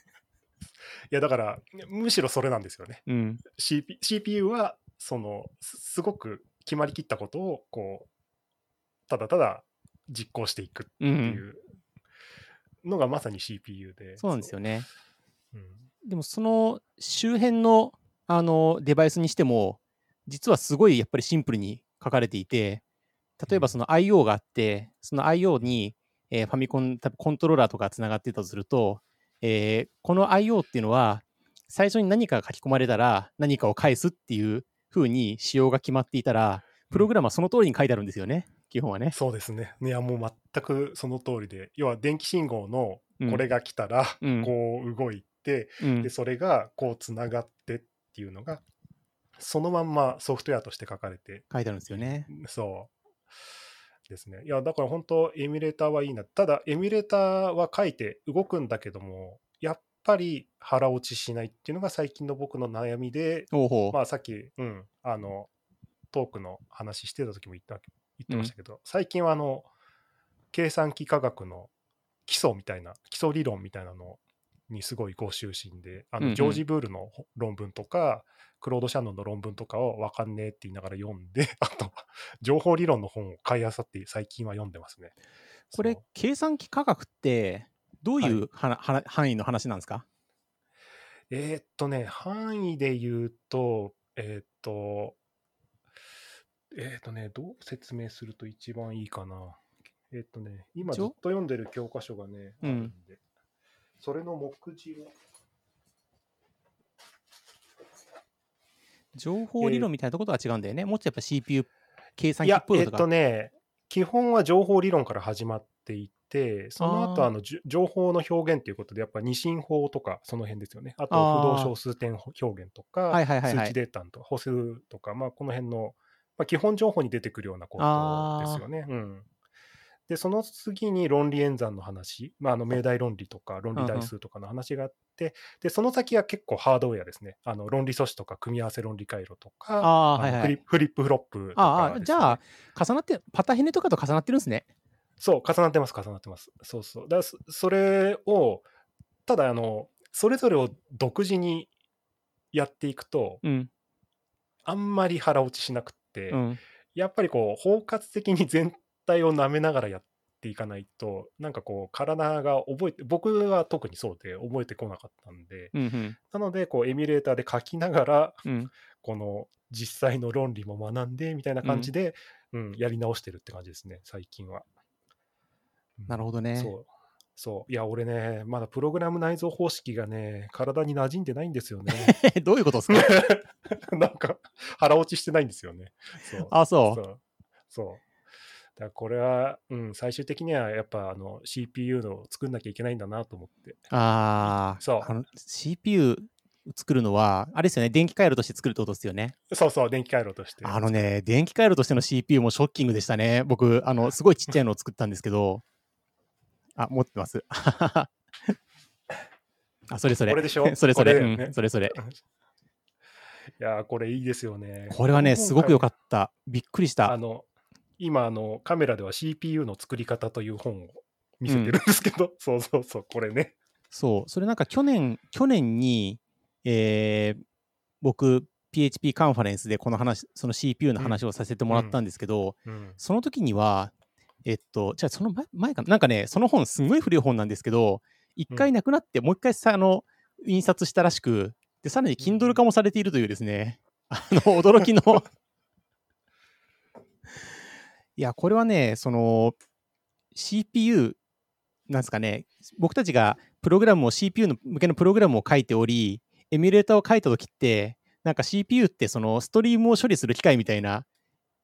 いやだからむしろそれなんですよね。うん。CP CPU はそのすすごく決まりきったことをこうただただ実行していくってうん。いうのがまさに CPU で。そうなんですよね。うんでもその周辺のあのデバイスにしても、実はすごいやっぱりシンプルに書かれていて、例えばその I.O. があって、その I.O. に、えーファミコン、多分コントローラーとかつながってたとすると、えーこの I.O. っていうのは、最初に何かが書き込まれたら何かを返すっていう風に仕様が決まっていたら、プログラムはその通りに書いてあるんですよね、基本はね。そうですね。いや、もう全くその通りで、要は電気信号のうんこれが来たら、うんこう動いて、うんで、それがこうつながってっていうのが、そのまんまソフトウェアとして書かれて、書いてあるんですよね。そうですね。いや、だから本当、エミュレーターはいいな。ただ、エミュレーターは書いて動くんだけども、やっぱり腹落ちしないっていうのが最近の僕の悩みで。まあさっき、うん、あの、トークの話してた時も言った言ってましたけど、最近はあの、計算機科学の基礎みたいな、基礎理論みたいなのにすごいご就寝で、あうんうん。のジョージ・ブールの論文とか、クロード・シャノンの論文とかを分かんねえって言いながら読んで、あと、情報理論の本を買い漁って最近は読んでますね。これ計算機価格って、どういうはなはな範囲の話なんですか？えーっとね、範囲で言うと、えーっと、えーっとね、どう説明すると一番いいかな。えーっとね、今ずっと読んでる教科書がね、あうん。るんで、それの目次を、情報理論みたいなところとは違うんだよね。もっとやっぱ CPU 計算機っ、ぽいのとか。えーっとね、基本は情報理論から始まっていて、その後あの情報の表現ということで、やっぱ二進法とか、その辺ですよね。あと、不動小数点表現とか、はいはいはいはい数値データとか、歩数とか、まあ、この辺の、まあ、基本情報に出てくるようなことですよね。うん、で、その次に論理演算の話、まあ、あの命題論理とか論理代数とかの話があって、で、その先は結構ハードウェアですね。あの論理素子とか組み合わせ論理回路とか、ああ、はいはいフリ。フリップフロップとかああ、じゃあ、重なって、パタヘネとかと重なってるんですね。そう、重なってます、重なってます。そうそう。だそそれを、ただ、あの、それぞれを独自にやっていくと、うん。あんまり腹落ちしなくって、うん。やっぱりこう、包括的に全体を舐めながらやっていかないと、なんかこう、体が覚えて、僕は特にそうで覚えてこなかったんで、うん。うん。なので、こう、エミュレーターで書きながら、うん。この実際の論理も学んでみたいな感じで、うんやり直してるって感じですね、最近は。なるほどね。そう。そう。いや、俺ね、まだプログラム内蔵方式がね、体に馴染んでないんですよね。どういうことですか？なんか、腹落ちしてないんですよね。そう。あ、そう。そう。そう。だからこれは、うん、最終的にはやっぱあの CPU の作んなきゃいけないんだなと思って。ああ、そうあの CPU 作るのは、あれですよね、電気回路として作るってことですよね。そうそう、電気回路として。あのね、電気回路としての CPU もショッキングでしたね。僕、あの、すごいちっちゃいのを作ったんですけど、あ、持ってます。あ、それそれ。これでしょ？それそれ、ねうん、それそれ。いやー、これいいですよね。これはね、すごく良かっった。びっくりしあた。の、今、あの、カメラでは CPU の作り方という本を見せてるんですけど、そうそうそう、これね。そう、それなんか去年、去年に、えー僕、PHP カンファレンスでこの話、その CPU の話をさせてもらったんですけど、うん。その時には、えっと、じゃあその前前かな、なんかね、その本、すんごい古い本なんですけど、一回なくなって、もう一回さ、あの、印刷したらしく、で、さらに Kindle 化もされているというですね、あの、驚きの。いや、これはね、その、CPU、なんですかね、僕たちがプログラムを CPU の向けのプログラムを書いており、エミュレーターを書いたときって、なんか CPU ってそのストリームを処理する機械みたいな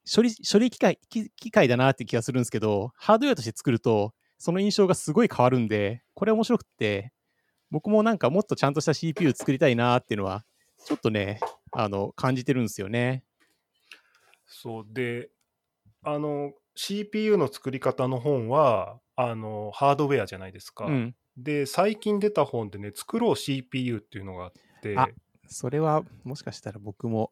処理処理機械機械だなって気がするんですけど、ハードウェアとして作ると、その印象がすごい変わるんで、これ面白くって、僕もなんかもっとちゃんとした CPU 作りたいなっていうのは、ちょっとね、あの、感じてるんですよね。そうで、あの、CPU の作り方の本は、あの、ハードウェアじゃないですか。うん。で、最近出た本でね、作ろう CPU っていうのがあって、あそれは、もしかしたら僕も、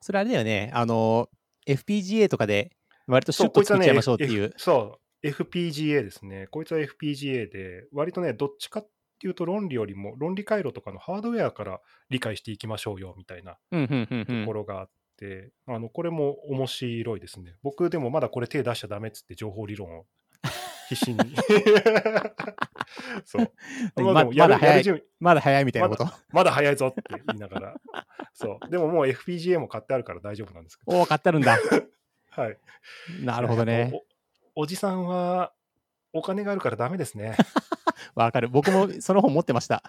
それあれだよね、あの、FPGA とかで、割とシュッと作っちゃいましょうっていう。そう、FPGA ですね。こいつは FPGA で、割とね、どっちかっていうと論理よりも、論理回路とかのハードウェアから理解していきましょうよ、みたいなとんころがあって、あの、これも面白いですね。僕でもまだこれ手出しちゃダメっつって情報理論を必死に。そう。ままだ早いまだ早いみたいなこと？まだ早いぞって言いながら。そう。でももう FPGA も買ってあるから大丈夫なんですけど。おお、買ってあるんだ。はい。なるほどね。お。おじさんはお金があるからダメですね。わかる。僕もその本持ってました。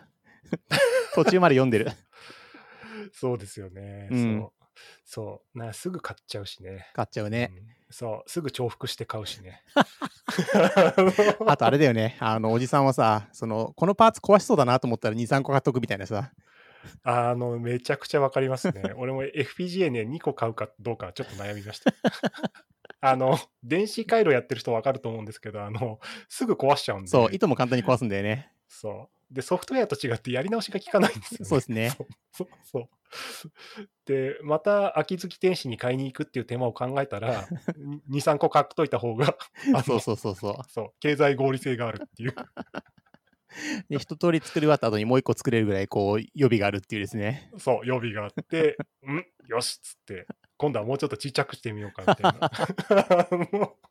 途中まで読んでる。そうですよね。うんそう。そうな。すぐ買っちゃうしね。買っちゃうね。うんそう。すぐ重複して買うしね。あとあれだよね。あの、おじさんはさ、その、このパーツ壊しそうだなと思ったら2、3個買っとくみたいなさ。あの、めちゃくちゃわかりますね。俺も FPGA ね、2個買うかどうかちょっと悩みました。あの、電子回路やってる人わかると思うんですけど、あの、すぐ壊しちゃうんで。そう、糸も簡単に壊すんだよね。そう。で、ソフトウェアと違ってやり直しが効かないんですよ、ね。そうですね。そうそうそう。で、また秋月天使に買いに行くっていう手間を考えたら、2、3個買っといた方が、そうそうそうそう。そう、経済合理性があるっていう。で、一通り作り終わった後にもう一個作れるぐらい、こう、予備があるっていうですね。そう、予備があって、んよしっつって、今度はもうちょっとちっちゃくしてみようかみたいな。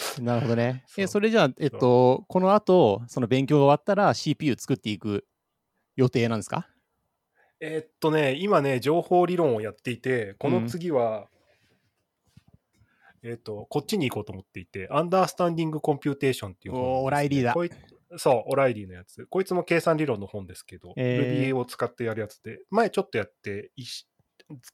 なるほどね。え、それじゃあ、えっと、この後、その勉強が終わったら CPU 作っていく予定なんですか？えーっとね、今ね、情報理論をやっていて、この次は、えーっと、こっちに行こうと思っていて、 Understanding Computation っていうね、おーオライリーだそう、オライリーのやつ。こいつも計算理論の本ですけど、えー Ruby を使ってやるやつで、前ちょっとやって、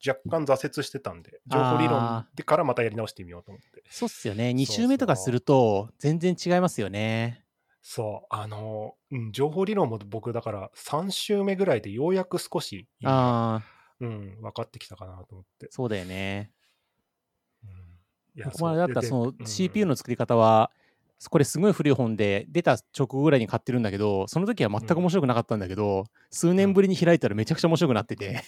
若干挫折してたんで、情報理論あでからまたやり直してみようと思って。そうっすよね。2そう週目とかすると、全然違いますよね。そう、あの、うん、情報理論も僕、だから3週目ぐらいでようやく少し、ああ、うん、分かってきたかなと思って。そうだよね。うんいや僕もあれだったら、でそのでうん CPU の作り方は、これすごい古い本で、出た直後ぐらいに買ってるんだけど、その時は全く面白くなかったんだけど、数年ぶりに開いたらめちゃくちゃ面白くなってて。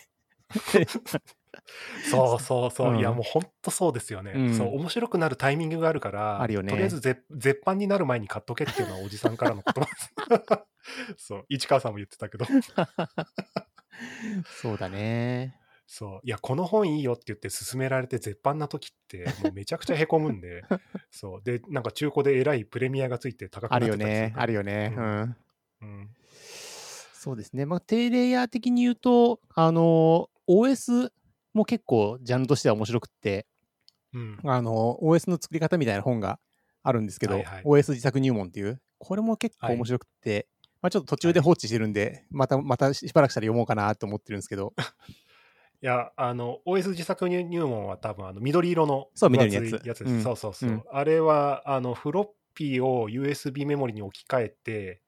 そうそうそう、うん。いやもう本当そうですよね、うん。そう面白くなるタイミングがあるからあるよね。とりあえず絶絶版になる前に買っとけっていうのはおじさんからの言葉です。そう市川さんも言ってたけど。そうだね。そう。いやこの本いいよって言って勧められて絶版な時ってもうめちゃくちゃへこむんで。そう。でなんか中古でえらいプレミアがついて高くなあってたりするるよね。あるよね。ううん。ん。うん。そうですね。まあ、低レイヤー的に言うと、あの、OS も結構ジャンルとしては面白くって、うん。あの、OS の作り方みたいな本があるんですけど、はいはい。OS 自作入門っていう、これも結構面白くって、まあちょっと途中で放置してるんで、また、またしばらくしたら読もうかなと思ってるんですけど、いや、あの、OS 自作入入門は多分、あの、緑色のそう緑のやつ。いやつです。うん。そうそうそう。うん。あれは、あの、フロッピーを USB メモリに置き換えて、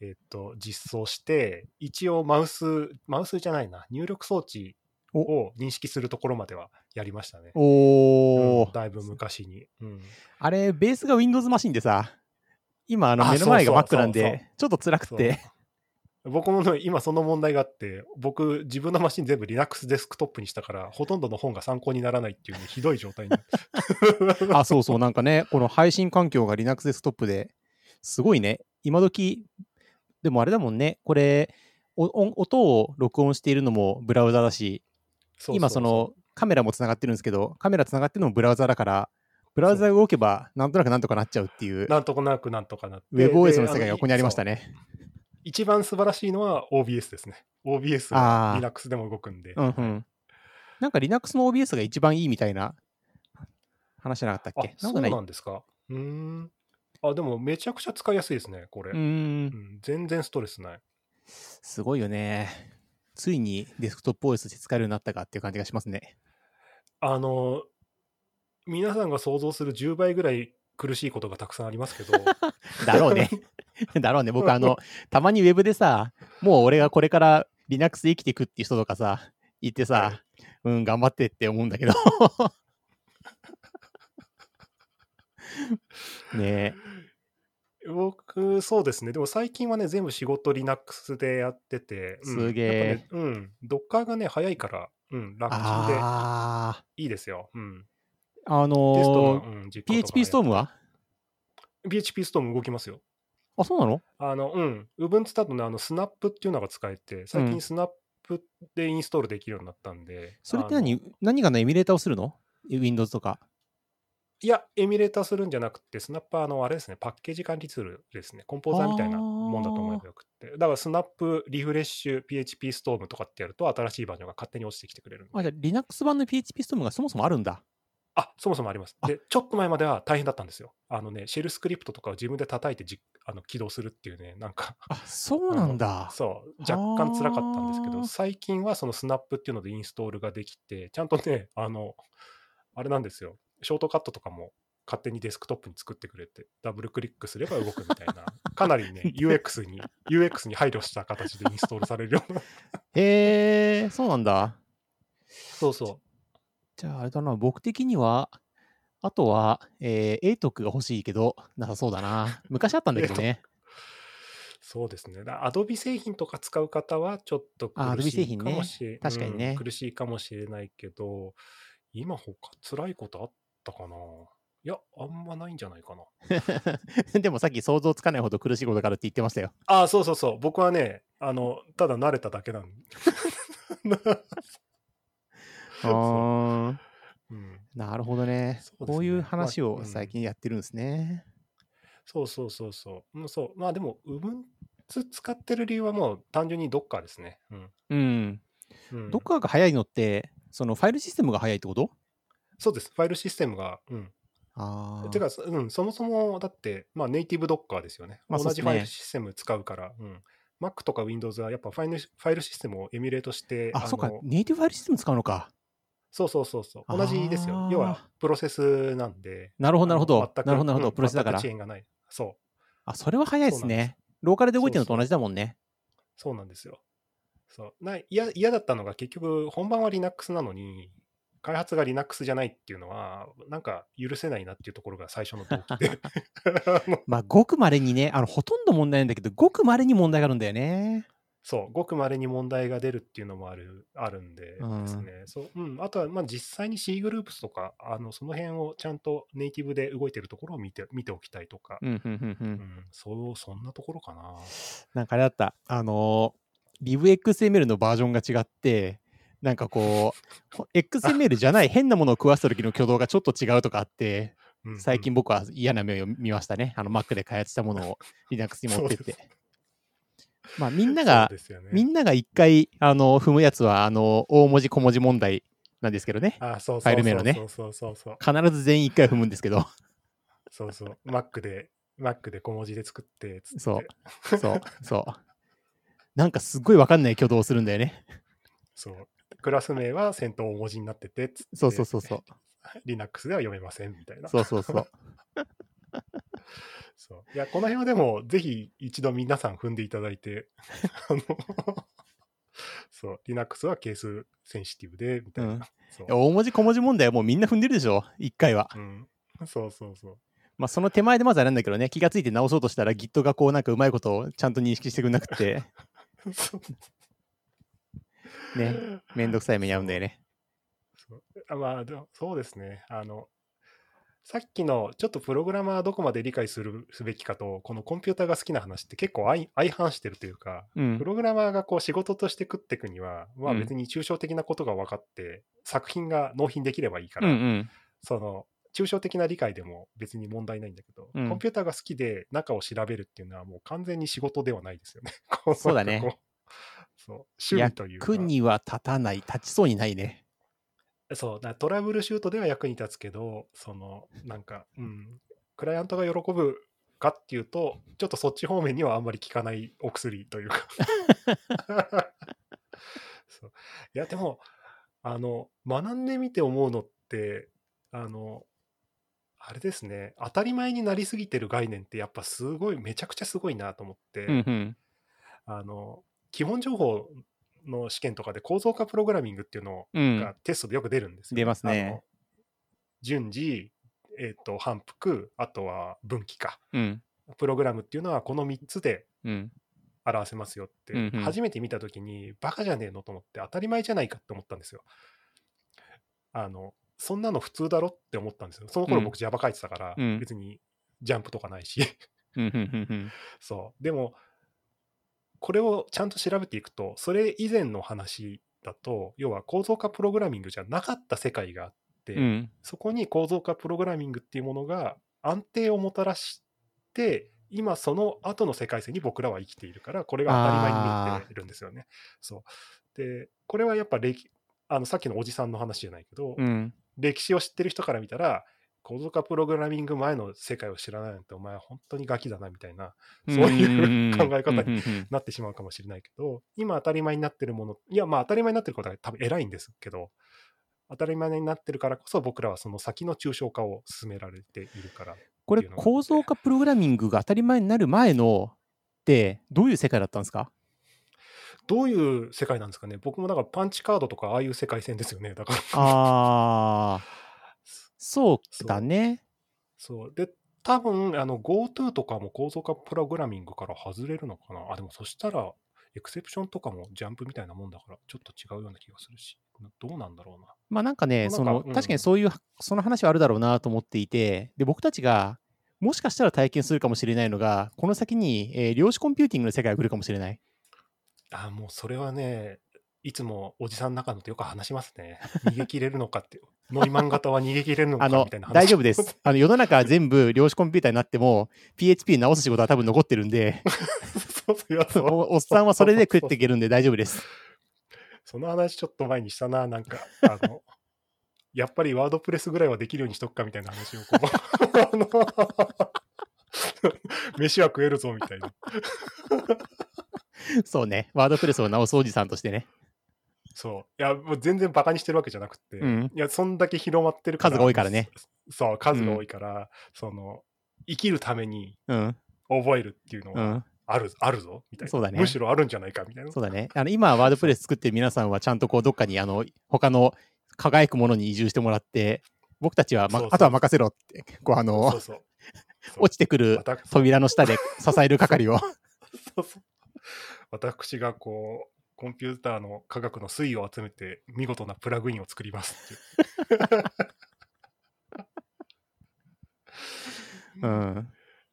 えっと、実装して、一応マウス、マウスじゃないな、入力装置を認識するところまではやりましたね。おー、うんだいぶ昔に。うん。あれ、ベースが Windows マシンでさ、今、あのあ目の前が Mac なんで、ちょっと辛くて、僕もね今その問題があって、僕、自分のマシン全部 Linux デスクトップにしたから、ほとんどの本が参考にならないっていうね、ひどい状態に。あ、そうそう、なんかね、この配信環境が Linux デスクトップで、すごいね、今時でもあれだもんね、これ、お音音を録音しているのもブラウザだし、今そのカメラもつながってるんですけど、カメラつながってるのもブラウザだから、ブラウザが動けばなんとなくなんとかなっちゃうっていう、なんとかなくなんとかなって。WebOS での世界がここにありました。のね。一番素晴らしいのは OBS ですね。OBS は Linux でも動くんで。うんうん。なんか Linux の OBS が一番いいみたいな話じゃなかったっあけ、そうかなんですか。うーん。あ、でもめちゃくちゃ使いやすいですね、これ。うん全然ストレスない。すごいよね。ついにデスクトップ OS で使えるようになったかっていう感じがしますね。あの、皆さんが想像する10倍ぐらい苦しいことがたくさんありますけど、だろうね。だろうね。僕、あの、たまにウェブでさ、もう俺がこれから Linux で生きていくっていう人とかさ、言ってさ、はいうん、頑張ってって思うんだけど。ねえ。僕、そうですね。でも最近はね、全部仕事 Linux でやってて、うんすげえね、うん。Docker がね、早いから、うん、楽ちんであいいですよ。うん。あ。のの、うん、PHP ストームは？PHP ストーム動きますよ。あ、そうなの？あの、うん。Ubuntu だとね、あの、スナップっていうのが使えて、最うん近スナップでインストールできるようになったんで。それって何？何がのエミュレーターをするの ?Windows とか。いや、エミュレーターするんじゃなくて、スナップはあの、あれですね、パッケージ管理ツールですね。コンポーザーみたいなもんだと思えばよくって。だから、スナップ、リフレッシュ、PHP ストームとかってやると、新しいバージョンが勝手に落ちてきてくれるあ、じゃあ Linux 版の PHP ストームがそもそもあるんだ。あ、そもそもあります。あで、ちょっと前までは大変だったんですよ。あのね、シェルスクリプトとかを自分で叩いてじあの起動するっていうね、なんか、あ、そうなんだ。そう、若干辛かったんですけど、最近はそのスナップっていうのでインストールができて、ちゃんとね、あの、あれなんですよ、ショートカットとかも勝手にデスクトップに作ってくれて、ダブルクリックすれば動くみたいな、かなりね、UX に、UX に配慮した形でインストールされるような。へえ、そうなんだ。そうそじゃあ、あれだな、僕的には、あとは、えー、ATOC が欲しいけど、なさそうだな。昔あったんだけどね。う。そうですね。アドビ製品とか使う方はちょっとあ苦しいかもしれ確かにねうん苦しいかもしれないけど、今他辛いことあったかないや、あんまないんじゃないかな。でもさっき想像つかないほど苦しいことがあるって言ってましたよ。ああ、そうそうそう。僕はね、あの、ただ慣れただけなん あーうん、なるほどね。ねこういう話をまあうん最近やってるんですね。そうそうそうそう。うん、そう。まあでも、Ubuntu 使ってる理由はもう単純に Docker ですね。うん。うん。うん、どっかが早いのって、そのファイルシステムが早いってこと？そうです。ファイルシステムが。うん。ああ。てか、そうん、そもそもだって、まあ、ネイティブ Docker ですよね。まあ同じファイルシステム使うから。うん。Mac とか Windows はやっぱファイルファイルシステムをエミュレートして、あ、そうかの。ネイティブファイルシステム使うのか。そうそうそうそう。同じですあー。よ要は、プロセスなんで。なるほど、なるほど。なるほど、なるほど。うんプロセスだから。遅延がない。そう。あ、それは早いですね。ローカルで動いてるのと同じだもんね。そうなんですよ。そうな嫌嫌だったのが結局本番は Linux なのに開発が Linux じゃないっていうのはなんか許せないなっていうところが最初の動機で まあ、ごくまれにね、あの、ほとんど問題ないんだけど、ごくまれに問題があるんだよね。そうごくまれに問題が出るっていうのもあるあるんでうんですね、そううん、あとはまあ実際に C グループスとかあのその辺をちゃんとネイティブで動いてるところを見て見ておきたいとか、うん、うん、うん、う。うんん、そうそんなところかな。なんかあれだった。あのー、LiveXML のバージョンが違って、なんかこう、ほ XML じゃない変なものを食わせた時の挙動がちょっと違うとかあって、最近僕は嫌な目を見ましたね。あの Mac で開発したものを Linux に持ってっそうて。まあみんながねみんなが一回あの踏むやつはあの大文字小文字問題なんですけどね。あそうファイル名のねそうそうそうそう必ず全員一回踏むんですけど。そうそう。Mac で、Mac で小文字で作って、つって。そうそう、そう。なんかすっごいわかんない挙動をするんだよね。そう。クラス名は先頭大文字になってて、つって。そうそうそうそう。Linux では読めません、みたいな。そうそうそう。そういや、この辺はでも、ぜひ一度皆さん踏んでいただいて、あの、そう、Linux はケースセンシティブで、みたいな。うん大文字小文字問題はもうみんな踏んでるでしょ？一回は。うん。そうそうそう。まあその手前でまずあれなんだけどね、気がついて直そうとしたら Git がこうなんかうまいことをちゃんと認識してくれなくて、ね、めんどくさい目に遭うんだよね。そうあまあそうですね。あの、さっきのちょっとプログラマーはどこまで理解するすべきかと、このコンピューターが好きな話って結構相相反してるというか、うんプ。ログラマーがこう仕事として食っていくには、まあうん別に抽象的なことが分かって、作品が納品できればいいから、うんうん。その、抽象的な理解でも別に問題ないんだけど、うんコンピューターが好きで中を調べるっていうのはもう完全に仕事ではないですよね。こそうだねそう、趣味というか。役には立たない、立ちそうにないね。そう、だトラブルシュートでは役に立つけど、その、なんか、うん、クライアントが喜ぶかっていうと、ちょっとそっち方面にはあんまり効かないお薬というか。そういや、でも、あの、学んでみて思うのって、あの、あれですね、当たり前になりすぎてる概念ってやっぱすごい、めちゃくちゃすごいなと思って、うんうん。あの、基本情報の試験とかで構造化プログラミングっていうのうんが。テストでよく出るんですよ、出ますね順次、えっ、と、反復、あとは分岐か。うん。プログラムっていうのはこの3つでうん。表せますよって、うんうん初めて見たときに、バカじゃねえのと思って当たり前じゃないかって思ったんですよ。あの、そんなの普通だろって思ったんですよ。その頃うん僕 Java 書いてたから、うん別にジャンプとかないし。そう。でも、これをちゃんと調べていくと、それ以前の話だと、要は構造化プログラミングじゃなかった世界があって、うん。そこに構造化プログラミングっていうものが安定をもたらして、今その後の世界線に僕らは生きているから、これが当たり前に見えてるんですよね。そう。で、これはやっぱ歴、あのさっきのおじさんの話じゃないけど、うん。歴史を知ってる人から見たら、構造化プログラミング前の世界を知らないなんて、お前は本当にガキだなみたいな、そういう 考え方になってしまうかもしれないけど、今当たり前になってるもの、いや、まあ当たり前になってることは多分偉いんですけど、当たり前になってるからこそ僕らはその先の抽象化を進められているから。これ構造化プログラミングが当たり前になる前のってどういう世界だったんですか？どういう世界なんですかね僕もだからパンチカードとかああいう世界線ですよね。だから。ああ、そうだね。そう。で、多分あの GoTo とかも構造化プログラミングから外れるのかな？あ、でもそしたら、エクセプションとかもジャンプみたいなもんだから、ちょっと違うような気がするし、どうなんだろうな。まあなんかね、そのうん確かにそういうその話はあるだろうなと思っていて、で僕たちがもしかしたら体験するかもしれないのが、この先に、えー量子コンピューティングの世界が来るかもしれない。あもうそれはね、いつもおじさんの中のとよく話しますね。逃げ切れるのかって。ノイマン型は逃げ切れるのかみたいな話。大丈夫です。あの世の中全部量子コンピューターになっても PHP 直す仕事は多分残ってるんで、おおっさんはそれで食っていけるんで大丈夫です。その話ちょっと前にしたな、なんか、あの、やっぱりワードプレスぐらいはできるようにしとくかみたいな話をこう 飯は食えるぞみたいな。そうね。ワードプレスを直すおじさんとしてね。そう。いや、もう全然バカにしてるわけじゃなくて、うんいや、そんだけ広まってるから。数が多いからね。そう、数が多いから、その、生きるためにうん。覚えるっていうのはうん。ある、あるぞ？みたいな。そうだねむしろあるんじゃないかみたいな。そうだね。あの今、ワードプレス作ってる皆さんはちゃんとこう、どっかに、あの、他の輝くものに移住してもらって、僕たちは、まあとは任せろって、こう、あのそ、うそう。落ちてくる私扉の下で支える係を。そうそう私がこう、コンピューターの科学の推移を集めて、見事なプラグインを作りますっていう。うん。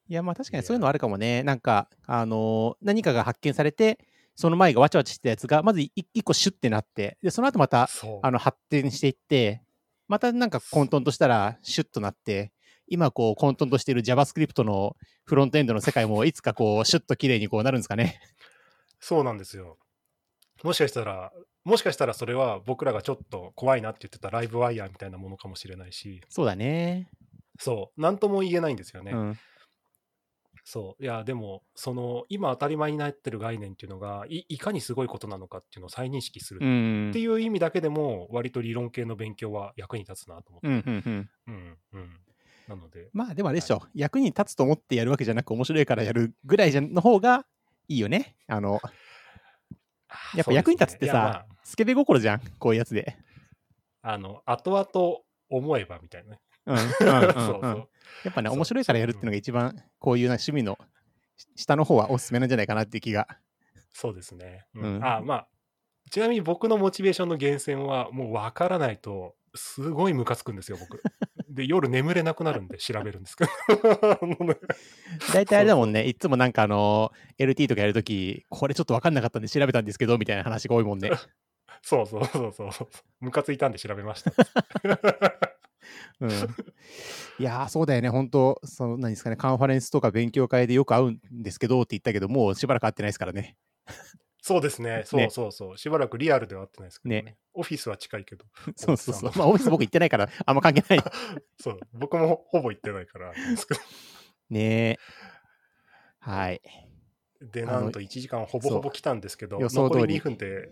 いや、まあ確かにそういうのあるかもね。なんか、あのー何かが発見されて、その前がわちゃわちゃしたやつが、まずい一個シュッてなって、で、その後また。あの、発展していって、またなんか混沌としたらシュッとなって、今こう混沌としている JavaScript のフロントエンドの世界もいつかこうシュッと綺麗にこうなるんですかね。そうなんですよ。もしかしたら、もしかしたらそれは僕らがちょっと怖いなって言ってたライブワイヤーみたいなものかもしれないし、そうだね。そう、なんとも言えないんですよね。うん。そう。いや、でも、その、今当たり前になってる概念っていうのが、いいかにすごいことなのかっていうのを再認識するうん。っていう意味だけでも、割と理論系の勉強は役に立つなと思って。うん、うん、うん。うん、うん。なので、まあでもあれでしょ、役に立つと思ってやるわけじゃなく面白いからやるぐらいじゃの方がいいよね。あの、やっぱ役に立つってそうですねいやさ、スケベ心じゃん、こういうやつで。まあ、あの、後々思えばみたいなね。うん。やっぱね、面白いからやるっていうのが一番、こういうな趣味のし下の方はおすすめなんじゃないかなって気が。そうですね。ううんん、あ、まあ、ちなみに僕のモチベーションの源泉は、もう分からないと、すごいムカつくんですよ、僕。で、夜眠れなくなるんで 調べるんですけど。大体あれだもんね、いつもなんかあの、LT とかやるとき、これちょっと分かんなかったんで調べたんですけど、みたいな話が多いもんね。そうそうそうそう。ムカついたんで調べました。うん、いやー、そうだよね、本当その何ですかね、カンファレンスとか勉強会でよく会うんですけどって言ったけど、もうしばらく会ってないですからね。そうですね。そうそうそう。しばらくリアルでは会ってないですけどね。ねオフィスは近いけど。そうそうそう。まあ、オフィス僕行ってないから、あんま関係ない。そう。僕もほぼ行ってないからあれですけど。ねえ。はい。で、なんと1時間ほぼほぼ来たんですけど、予想通り残り2分で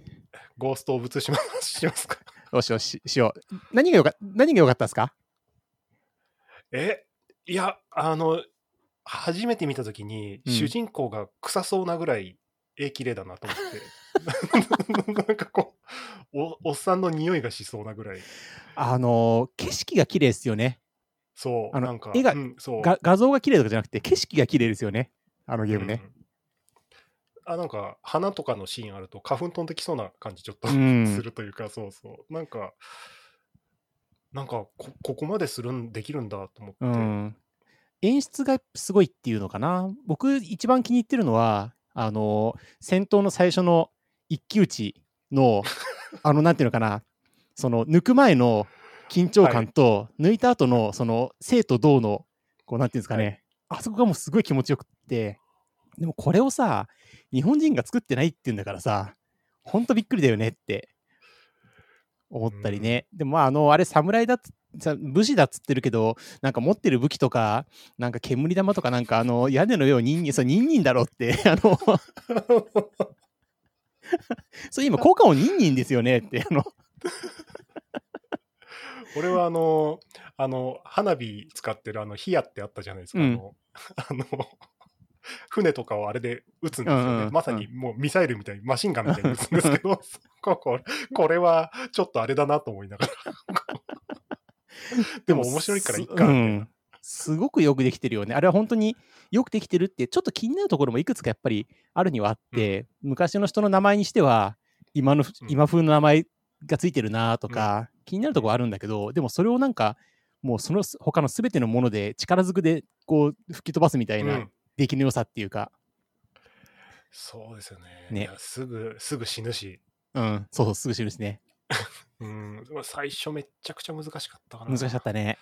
ゴーストを物しますしますかよしよし、しよう。何がよか何が良かったですか？えいや、あの、初めて見たときに、うん主人公が臭そうなぐらい絵綺麗だなと思って。なんかこうお、おっさんの匂いがしそうなぐらい。あのー景色が綺麗ですよね。そう、あのなんか、絵がうんそうが画像が綺麗とかじゃなくて、景色が綺麗ですよね。あのゲームね。うんあなんか花とかのシーンあると花粉飛んできそうな感じちょっと、うんするというかそうそうなんかなんかこここまでするんできるんだと思って、うん。演出がすごいっていうのかな。僕、一番気に入ってるのは、あのー戦闘の最初の一騎打ちの、あの、なんていうのかな、その、抜く前の緊張感と、抜いた後の、その、生と同の、こう、なんていうんですかね、あそこがもうすごい気持ちよくって、でもこれをさ、日本人が作ってないっていうんだからさ、ほんとびっくりだよねって思ったりね。でもまあ、あの、あれ、侍だっつさ武士だっつってるけど、なんか持ってる武器とか、なんか煙玉とか、なんかあの、屋根の上をニンニン、そう、ニンニンだろって、あの、そう、今、効果音ニンニンですよねって、あの、俺はあのあの花火使ってるあの火矢ってあったじゃないですか、うん。あのあの船とかをあれで撃つんですよね、うんうんうん。まさにもうミサイルみたいにマシンガンみたいに撃つんですけど こここれはちょっとあれだなと思いながらでも面白いからいっかうん。すごくよくできてるよね。あれは本当によくできてるって、ちょっと気になるところもいくつかやっぱりあるにはあって、昔の人の名前にしては、今の、うん。今風の名前がついてるなとか、気になるところあるんだけど、でもそれをなんか、もうその他の全てのもので力ずくでこう吹き飛ばすみたいなうん。出来の良さっていうか、そうですよね。ね。すぐすぐ死ぬし。うん、そうそう、すぐ死ぬしね。うん、最初めっちゃくちゃ難しかったかな。難しかったね。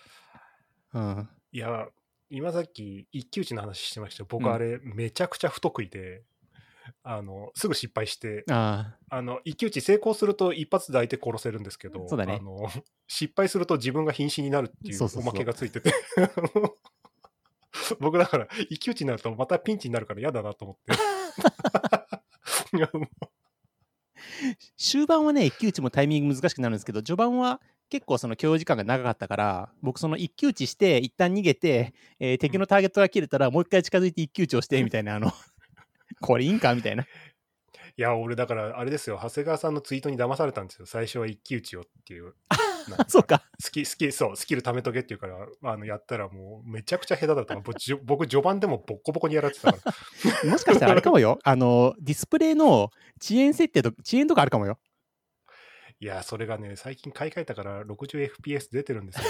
うん。いや、今さっき一騎打ちの話してましたけど、うん僕あれめちゃくちゃ不得意で、あの、すぐ失敗して、ああの、一騎打ち成功すると一発で相手殺せるんですけど、ねあの、失敗すると自分が瀕死になるっていうおまけがついてて、僕だから一騎打ちになるとまたピンチになるから嫌だなと思って。終盤はね、一騎打ちもタイミング難しくなるんですけど、序盤は結構その共有時間が長かったから、僕その一騎打ちして、一旦逃げて、えー敵のターゲットが切れたら、もう一回近づいて一騎打ちをして、みたいな、あの、これいいんかみたいな。いや、俺だからあれですよ、長谷川さんのツイートに騙されたんですよ。最初は一騎打ちをっていう。そうか。スキスキそうスキル貯めとけっていうから、あのやったらもうめちゃくちゃ下手だったの僕序盤でもボッコボコにやられてたから。もしかしたらあれかもよ。あの、ディスプレイの遅延設定と、遅延とかあるかもよ。いや、それがね、最近買い替えたから 60fps 出てるんですよ、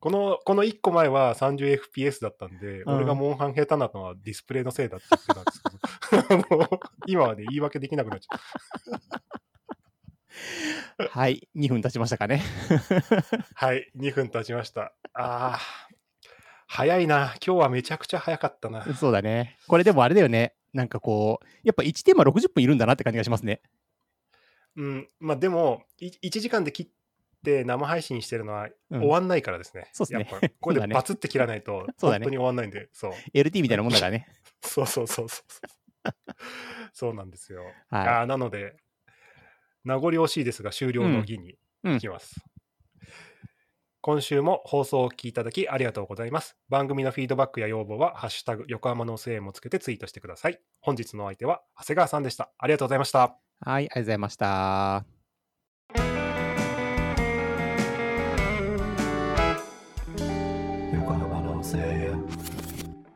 この、この1個前は 30fps だったんで、うん俺がモンハン下手なのはディスプレイのせいだって言ってたんですけど、今はね、言い訳できなくなっちゃう。はい、2分経ちましたかね。はい、2分経ちました。ああ、早いな。今日はめちゃくちゃ早かったな。そうだね。これでもあれだよね。なんかこう、やっぱ1テーマ60分いるんだなって感じがしますね。うん、まあでも、い1時間で切って生配信してるのはうん終わんないからですね。そうっすねやっぱ、これでバツって切らないと、そうだね本当に終わんないんで、そう。LT みたいなもんだからね。そうそうそうそう。そうなんですよ。はいあーなので、名残惜しいですが、終了の儀にうん行きます。今週も放送をお聞きいただきありがとうございます。番組のフィードバックや要望は、ハッシュタグ、横浜の声援もつけてツイートしてください。本日のお相手は、長谷川さんでした。ありがとうございました。はい、ありがとうございました。